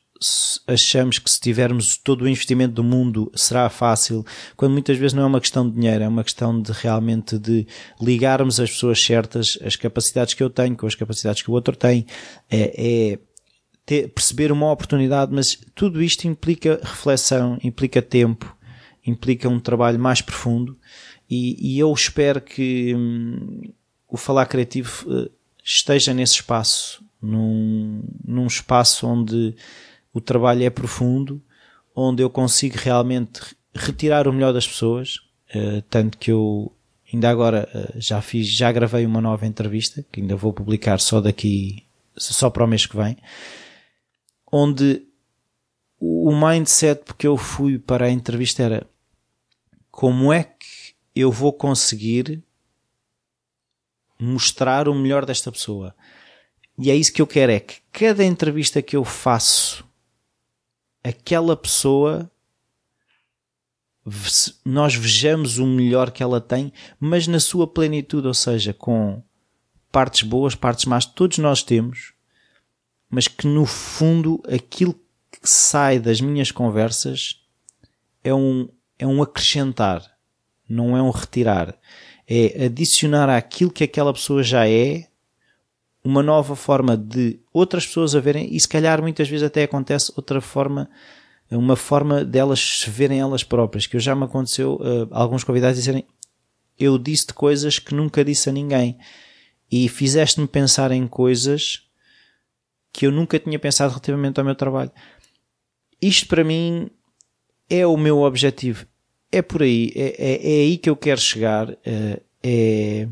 [SPEAKER 2] achamos que se tivermos todo o investimento do mundo será fácil, quando muitas vezes não é uma questão de dinheiro, é uma questão de realmente de ligarmos as pessoas certas, as capacidades que eu tenho com as capacidades que o outro tem, é, é ter, perceber uma oportunidade, mas tudo isto implica reflexão, implica tempo, implica um trabalho mais profundo. E, e eu espero que hum, o Falar Criativo uh, esteja nesse espaço, num, num espaço onde o trabalho é profundo, onde eu consigo realmente retirar o melhor das pessoas, uh, tanto que eu ainda agora uh, já fiz, já gravei uma nova entrevista, que ainda vou publicar só daqui, só para o mês que vem, onde o mindset que eu fui para a entrevista era como é que eu vou conseguir mostrar o melhor desta pessoa. E é isso que eu quero, é que cada entrevista que eu faço, aquela pessoa, nós vejamos o melhor que ela tem, mas na sua plenitude, ou seja, com partes boas, partes más, todos nós temos, mas que no fundo aquilo que sai das minhas conversas é um, é um acrescentar, não é um retirar. É adicionar àquilo que aquela pessoa já é uma nova forma de outras pessoas a verem, e se calhar muitas vezes até acontece outra forma, uma forma delas se verem elas próprias, que já me aconteceu uh, alguns convidados dizerem eu disse coisas que nunca disse a ninguém. E fizeste-me pensar em coisas que eu nunca tinha pensado relativamente ao meu trabalho. Isto para mim é o meu objetivo. É por aí, é, é, é aí que eu quero chegar. É, é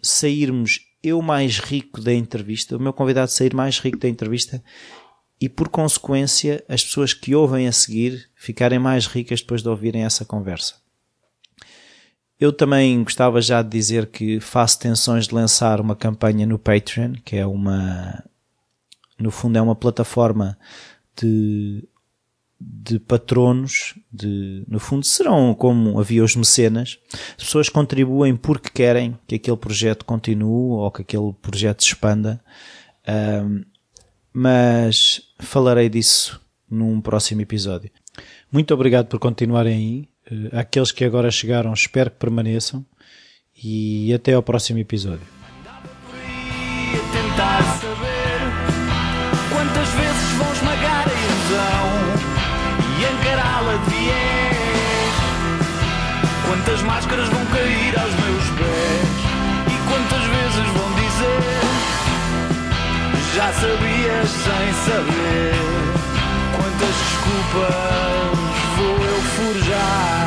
[SPEAKER 2] sairmos eu mais rico da entrevista, o meu convidado sair mais rico da entrevista e por consequência as pessoas que ouvem a seguir ficarem mais ricas depois de ouvirem essa conversa. Eu também gostava já de dizer que faço tensões de lançar uma campanha no Patreon, que é uma, no fundo é uma plataforma de de patronos, de, no fundo serão como havia os mecenas, as pessoas contribuem porque querem que aquele projeto continue ou que aquele projeto se expanda, um, mas falarei disso num próximo episódio. Muito obrigado por continuarem aí, uh, aqueles que agora chegaram espero que permaneçam e até ao próximo episódio.
[SPEAKER 1] Quantas máscaras vão cair aos meus pés? E quantas vezes vão dizer? Já sabias sem saber. Quantas desculpas vou eu forjar?